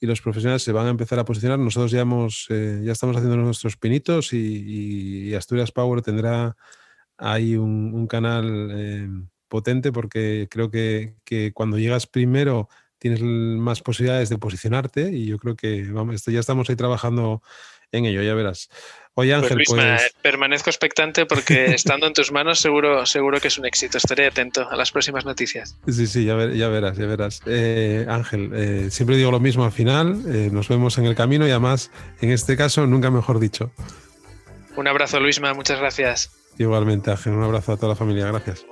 A: y los profesionales se van a empezar a posicionar. Nosotros ya, hemos, eh, ya estamos haciendo nuestros pinitos y, Asturias Power tendrá ahí un, canal eh, potente porque creo que, cuando llegas primero tienes más posibilidades de posicionarte y yo creo que vamos, ya estamos ahí trabajando en ello, ya verás. Oye
B: Pues
A: Ángel,
B: Luisma,
A: pues...
B: permanezco expectante porque estando en tus manos seguro, seguro que es un éxito. Estaré atento a las próximas noticias.
A: Sí, sí, ya, ver- ya verás, ya verás. Eh, Ángel, eh, siempre digo lo mismo al final, eh, nos vemos en el camino y además, en este caso, nunca mejor dicho.
B: Un abrazo, Luisma, muchas gracias.
A: Igualmente, Ángel, un abrazo a toda la familia, gracias.